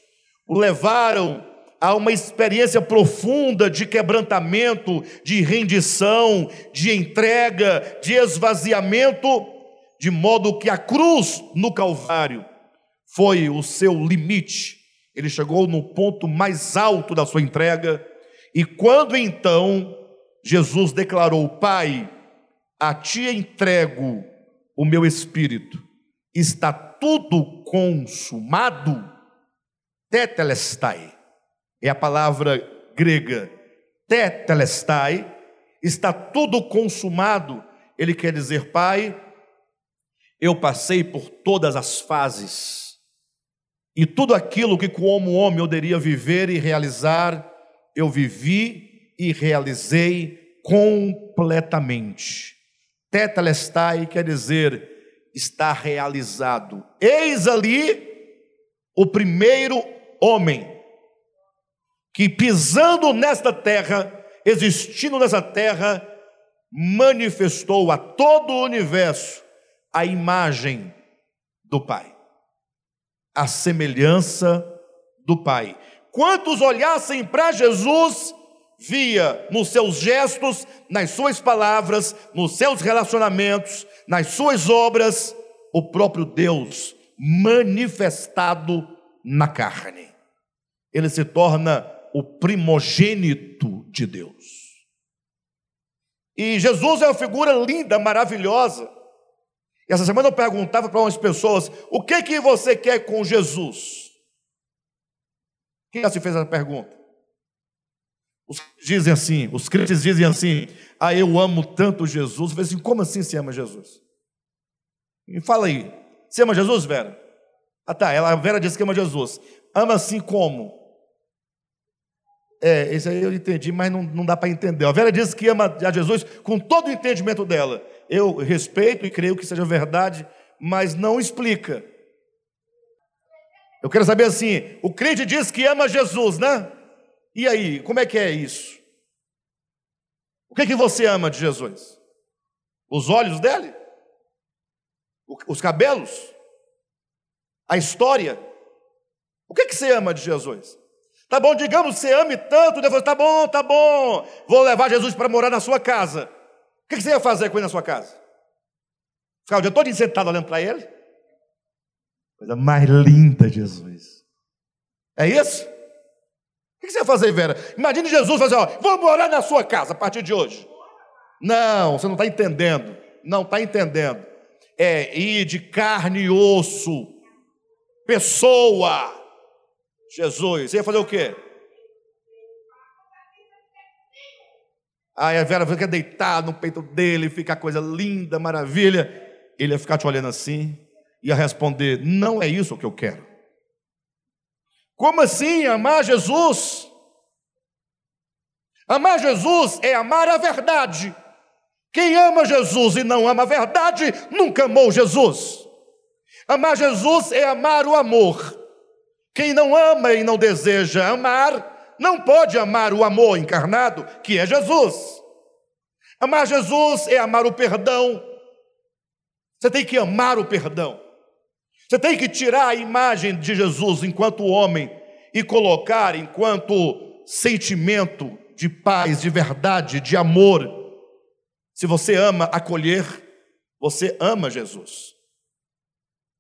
o levaram há uma experiência profunda de quebrantamento, de rendição, de entrega, de esvaziamento, de modo que a cruz no Calvário foi o seu limite. Ele chegou no ponto mais alto da sua entrega, e quando então Jesus declarou: Pai, a ti entrego o meu espírito, está tudo consumado tetelestai, é a palavra grega tetelestai, está tudo consumado, ele quer dizer, Pai, eu passei por todas as fases, e tudo aquilo que como homem eu deveria viver e realizar, eu vivi e realizei completamente. Tetelestai quer dizer está realizado. Eis ali o primeiro homem que pisando nesta terra, existindo nessa terra, manifestou a todo o universo a imagem do Pai, a semelhança do Pai. Quantos olhassem para Jesus, via nos seus gestos, nas suas palavras, nos seus relacionamentos, nas suas obras, o próprio Deus manifestado na carne. Ele se torna o primogênito de Deus. E Jesus é uma figura linda, maravilhosa. E essa semana eu perguntava para umas pessoas: o que que você quer com Jesus? Quem já se fez essa pergunta? Os dizem assim, os crentes dizem assim: ah, eu amo tanto Jesus. Eu assim: como assim você ama Jesus? Me fala aí, você ama Jesus, Vera? Ah tá, ela, a Vera disse que ama Jesus. Ama assim como? É, esse aí eu entendi, mas não, não dá para entender. A Vera disse que ama a Jesus com todo o entendimento dela. Eu respeito e creio que seja verdade, mas não explica. Eu quero saber assim: o crente diz que ama Jesus, né? E aí, como é que é isso? O que, é que você ama de Jesus? Os olhos dele? Os cabelos? A história? O que, é que você ama de Jesus? Tá bom, digamos você ame tanto, Deus tá bom, tá bom, vou levar Jesus para morar na sua casa. O que você ia fazer com ele na sua casa? Ficar o dia todo sentado olhando para ele? Coisa mais linda, Jesus. É isso? O que você ia fazer, Vera? Imagine Jesus fazer, ó, vou morar na sua casa a partir de hoje. Não, você não está entendendo. Não está entendendo. É ir de carne e osso, pessoa. Jesus, ia fazer o quê? Aí a Vera fica deitada no peito dele, fica coisa linda, maravilha. Ele ia ficar te olhando assim, ia responder: Não é isso que eu quero. Como assim amar Jesus? Amar Jesus é amar a verdade. Quem ama Jesus e não ama a verdade, nunca amou Jesus. Amar Jesus é amar o amor. Quem não ama e não deseja amar, não pode amar o amor encarnado, que é Jesus. Amar Jesus é amar o perdão. Você tem que amar o perdão. Você tem que tirar a imagem de Jesus enquanto homem e colocar enquanto sentimento de paz, de verdade, de amor. Se você ama acolher, você ama Jesus.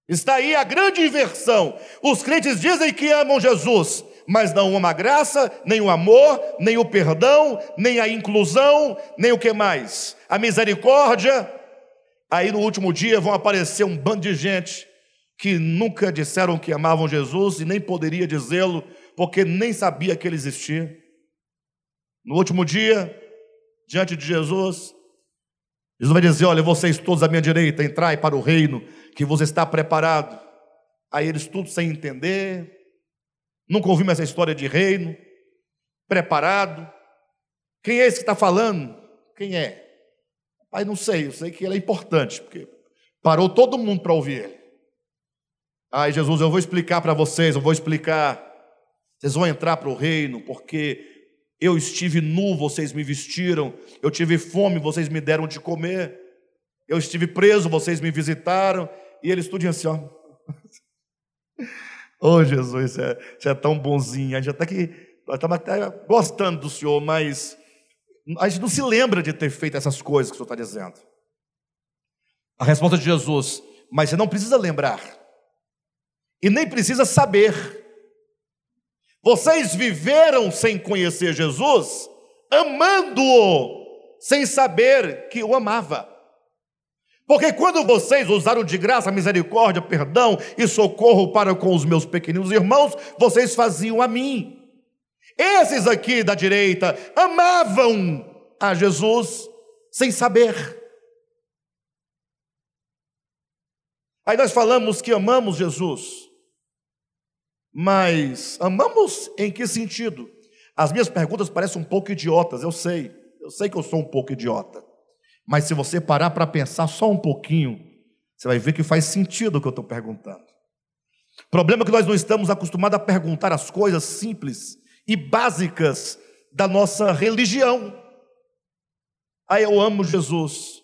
Está aí a grande inversão. Os crentes dizem que amam Jesus, mas não amam a graça, nem o amor, nem o perdão, nem a inclusão, nem o que mais? A misericórdia. Aí no último dia vão aparecer um bando de gente que nunca disseram que amavam Jesus e nem poderia dizê-lo, porque nem sabia que ele existia. No último dia, diante de Jesus, Jesus vai dizer: Olha, vocês todos à minha direita, entrai para o reino que você está preparado. Aí eles tudo sem entender, nunca ouvimos essa história de reino, preparado. Quem é esse que está falando? Quem é? Pai, não sei, eu sei que ele é importante, porque parou todo mundo para ouvir ele. Ai, Jesus, eu vou explicar para vocês, eu vou explicar. Vocês vão entrar para o reino, porque eu estive nu, vocês me vestiram. Eu tive fome, vocês me deram de comer. Eu estive preso, vocês me visitaram. E eles tudinho assim, ó. oh, Jesus, você é, você é tão bonzinho. A gente até que nós estamos até gostando do Senhor, mas a gente não se lembra de ter feito essas coisas que o Senhor está dizendo. A resposta de Jesus, mas você não precisa lembrar, e nem precisa saber. Vocês viveram sem conhecer Jesus, amando-o, sem saber que o amava. Porque quando vocês usaram de graça, misericórdia, perdão e socorro para com os meus pequeninos irmãos, vocês faziam a mim. Esses aqui da direita amavam a Jesus sem saber. Aí nós falamos que amamos Jesus, mas amamos em que sentido? As minhas perguntas parecem um pouco idiotas, eu sei, eu sei que eu sou um pouco idiota. Mas se você parar para pensar só um pouquinho, você vai ver que faz sentido o que eu estou perguntando. O problema é que nós não estamos acostumados a perguntar as coisas simples e básicas da nossa religião. Ah, eu amo Jesus.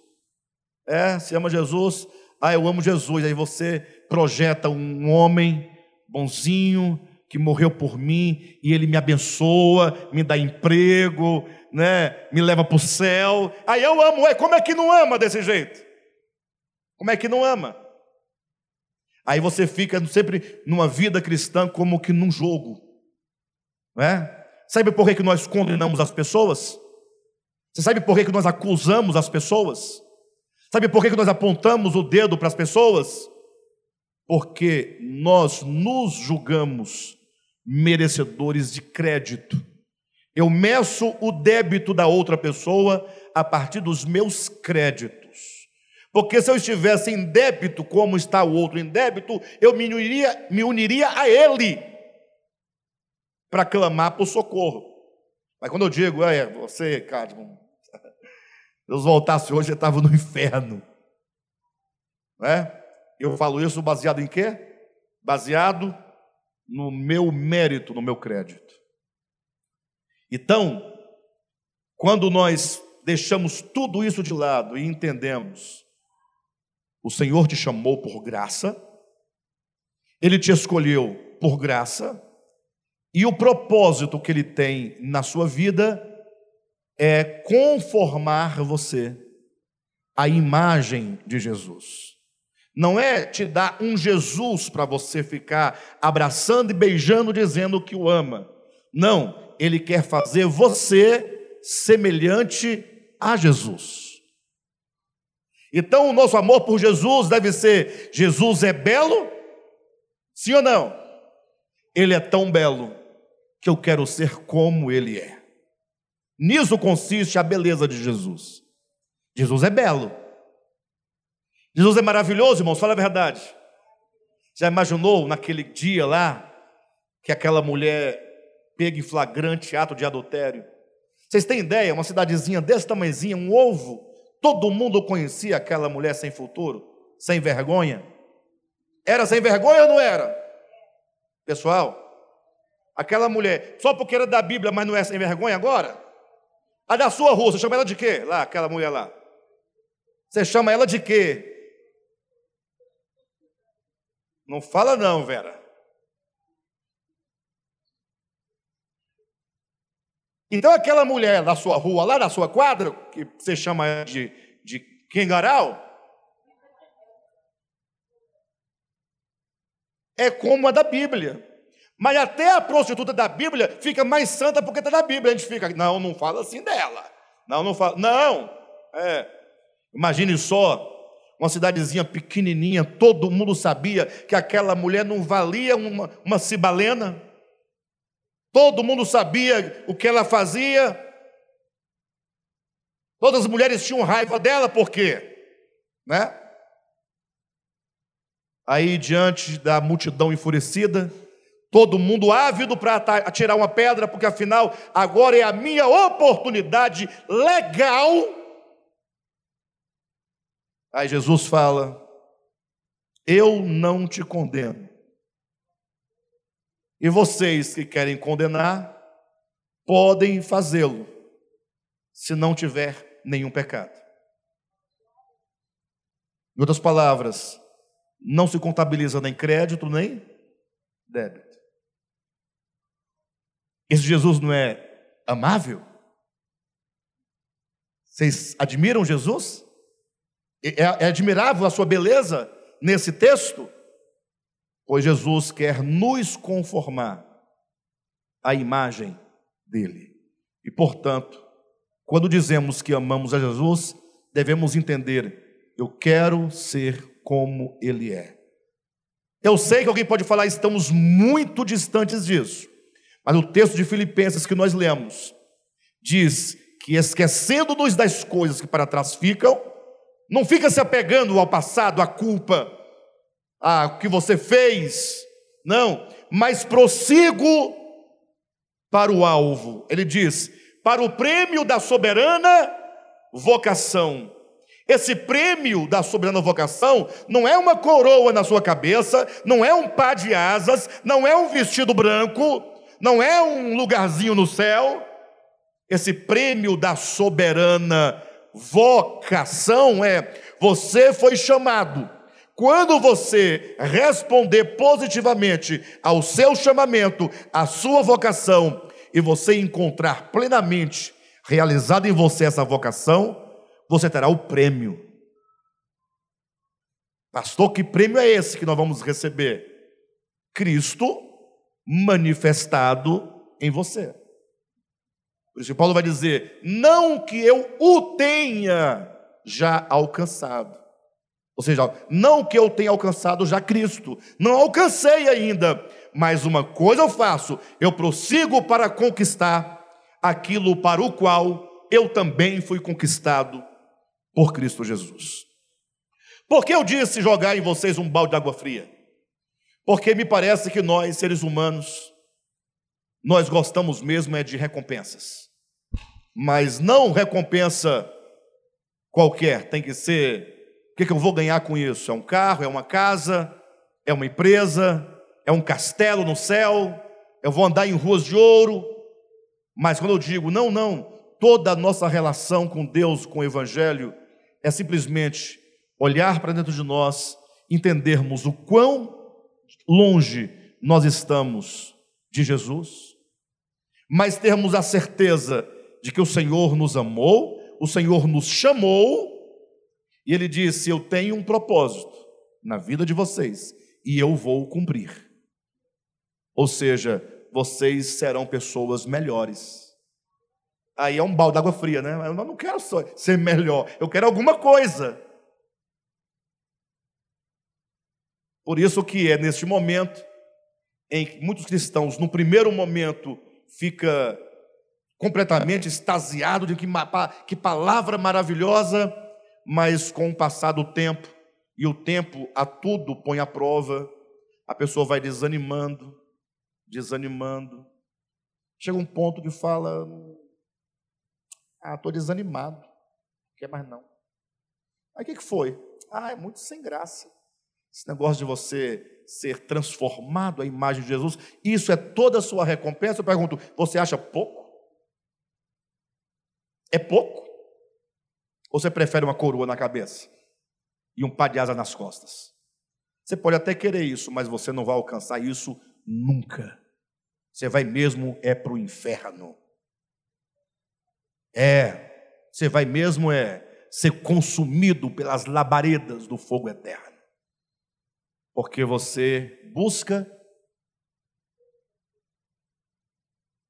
É, se ama Jesus, ah, eu amo Jesus. Aí você projeta um homem bonzinho que morreu por mim e ele me abençoa, me dá emprego, né, me leva para o céu. Aí eu amo, ué, como é que não ama desse jeito? Como é que não ama? Aí você fica sempre numa vida cristã como que num jogo, né? Sabe por que, que nós condenamos as pessoas? Você sabe por que, que nós acusamos as pessoas? Sabe por que, que nós apontamos o dedo para as pessoas? Porque nós nos julgamos merecedores de crédito. Eu meço o débito da outra pessoa a partir dos meus créditos. Porque se eu estivesse em débito, como está o outro em débito, eu me uniria, me uniria a ele para clamar por socorro. Mas quando eu digo, é, você, Cadmo, Deus voltasse hoje, eu estava no inferno. Né? Eu falo isso baseado em quê? Baseado no meu mérito, no meu crédito. Então, quando nós deixamos tudo isso de lado e entendemos, o Senhor te chamou por graça, Ele te escolheu por graça, e o propósito que Ele tem na sua vida é conformar você à imagem de Jesus. Não é te dar um Jesus para você ficar abraçando e beijando, dizendo que o ama. Não, ele quer fazer você semelhante a Jesus. Então, o nosso amor por Jesus deve ser: Jesus é belo? Sim ou não? Ele é tão belo que eu quero ser como ele é. Nisso consiste a beleza de Jesus. Jesus é belo. Jesus é maravilhoso, irmãos, fala a verdade. Já imaginou naquele dia lá que aquela mulher pego em flagrante ato de adultério. Vocês têm ideia? Uma cidadezinha desse tamanhozinho, um ovo, todo mundo conhecia aquela mulher sem futuro, sem vergonha. Era sem vergonha ou não era? Pessoal, aquela mulher, só porque era da Bíblia, mas não é sem vergonha agora? A da sua rua, você chama ela de quê? Lá, aquela mulher lá. Você chama ela de quê? Não fala não, Vera. Então aquela mulher da sua rua, lá da sua quadra, que você chama de, de Kengarau, é como a da Bíblia. Mas até a prostituta da Bíblia fica mais santa porque está na Bíblia. A gente fica, não, não fala assim dela. Não, não fala. Não. É. Imagine só, uma cidadezinha pequenininha, todo mundo sabia que aquela mulher não valia uma, uma cibalena. Todo mundo sabia o que ela fazia. Todas as mulheres tinham raiva dela, por quê? Né? Aí, diante da multidão enfurecida, todo mundo ávido para atirar uma pedra, porque afinal, agora é a minha oportunidade legal. Aí Jesus fala: Eu não te condeno. E vocês que querem condenar, podem fazê-lo, se não tiver nenhum pecado. Em outras palavras, não se contabiliza nem crédito nem débito. Esse Jesus não é amável? Vocês admiram Jesus? É, é admirável a sua beleza nesse texto? pois Jesus quer nos conformar à imagem dele. E, portanto, quando dizemos que amamos a Jesus, devemos entender Eu quero ser como Ele é. Eu sei que alguém pode falar, estamos muito distantes disso. Mas o texto de Filipenses que nós lemos diz que esquecendo-nos das coisas que para trás ficam, não fica se apegando ao passado, à culpa, a que você fez, não, mas prossigo para o alvo. Ele diz: para o prêmio da soberana vocação. Esse prêmio da soberana vocação não é uma coroa na sua cabeça, não é um par de asas, não é um vestido branco, não é um lugarzinho no céu. Esse prêmio da soberana vocação é: você foi chamado. Quando você responder positivamente ao seu chamamento, à sua vocação, e você encontrar plenamente realizado em você essa vocação, você terá o prêmio. Pastor, que prêmio é esse que nós vamos receber? Cristo manifestado em você. Por isso Paulo vai dizer: não que eu o tenha já alcançado. Ou seja, não que eu tenha alcançado já Cristo, não alcancei ainda, mas uma coisa eu faço, eu prossigo para conquistar aquilo para o qual eu também fui conquistado por Cristo Jesus. Por que eu disse jogar em vocês um balde de água fria? Porque me parece que nós, seres humanos, nós gostamos mesmo é de recompensas. Mas não recompensa qualquer, tem que ser o que, que eu vou ganhar com isso? É um carro, é uma casa, é uma empresa, é um castelo no céu, eu vou andar em ruas de ouro. Mas quando eu digo não, não, toda a nossa relação com Deus, com o Evangelho, é simplesmente olhar para dentro de nós, entendermos o quão longe nós estamos de Jesus, mas termos a certeza de que o Senhor nos amou, o Senhor nos chamou, e Ele disse: Eu tenho um propósito na vida de vocês, e eu vou cumprir. Ou seja, vocês serão pessoas melhores. Aí é um balde d'água fria, né? Eu não quero só ser melhor, eu quero alguma coisa. Por isso que é neste momento em que muitos cristãos, no primeiro momento, fica completamente extasiado de que, que palavra maravilhosa, mas com o passar do tempo, e o tempo a tudo põe à prova, a pessoa vai desanimando, desanimando. Chega um ponto que fala: Ah, estou desanimado, não quer mais não. Aí o que, que foi? Ah, é muito sem graça. Esse negócio de você ser transformado à imagem de Jesus, isso é toda a sua recompensa? Eu pergunto, você acha pouco? É pouco? Ou você prefere uma coroa na cabeça e um pá de asa nas costas? Você pode até querer isso, mas você não vai alcançar isso nunca. Você vai mesmo é para o inferno. É, você vai mesmo é ser consumido pelas labaredas do fogo eterno porque você busca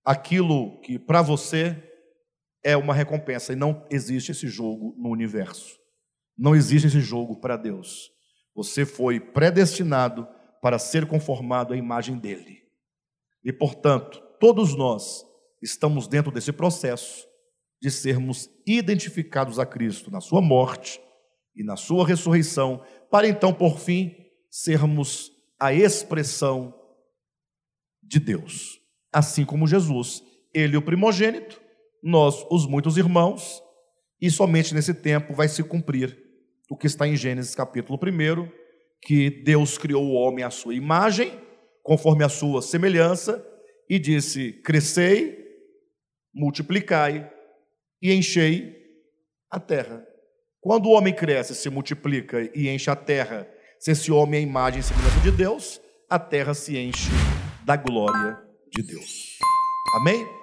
aquilo que para você é uma recompensa e não existe esse jogo no universo. Não existe esse jogo para Deus. Você foi predestinado para ser conformado à imagem dele. E, portanto, todos nós estamos dentro desse processo de sermos identificados a Cristo na sua morte e na sua ressurreição, para então, por fim, sermos a expressão de Deus. Assim como Jesus, ele o primogênito, nós os muitos irmãos, e somente nesse tempo vai se cumprir o que está em Gênesis capítulo 1, que Deus criou o homem à sua imagem, conforme a sua semelhança, e disse: crescei, multiplicai e enchei a terra. Quando o homem cresce, se multiplica e enche a terra, se esse homem é a imagem e semelhança de Deus, a terra se enche da glória de Deus. Amém?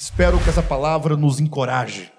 Espero que essa palavra nos encoraje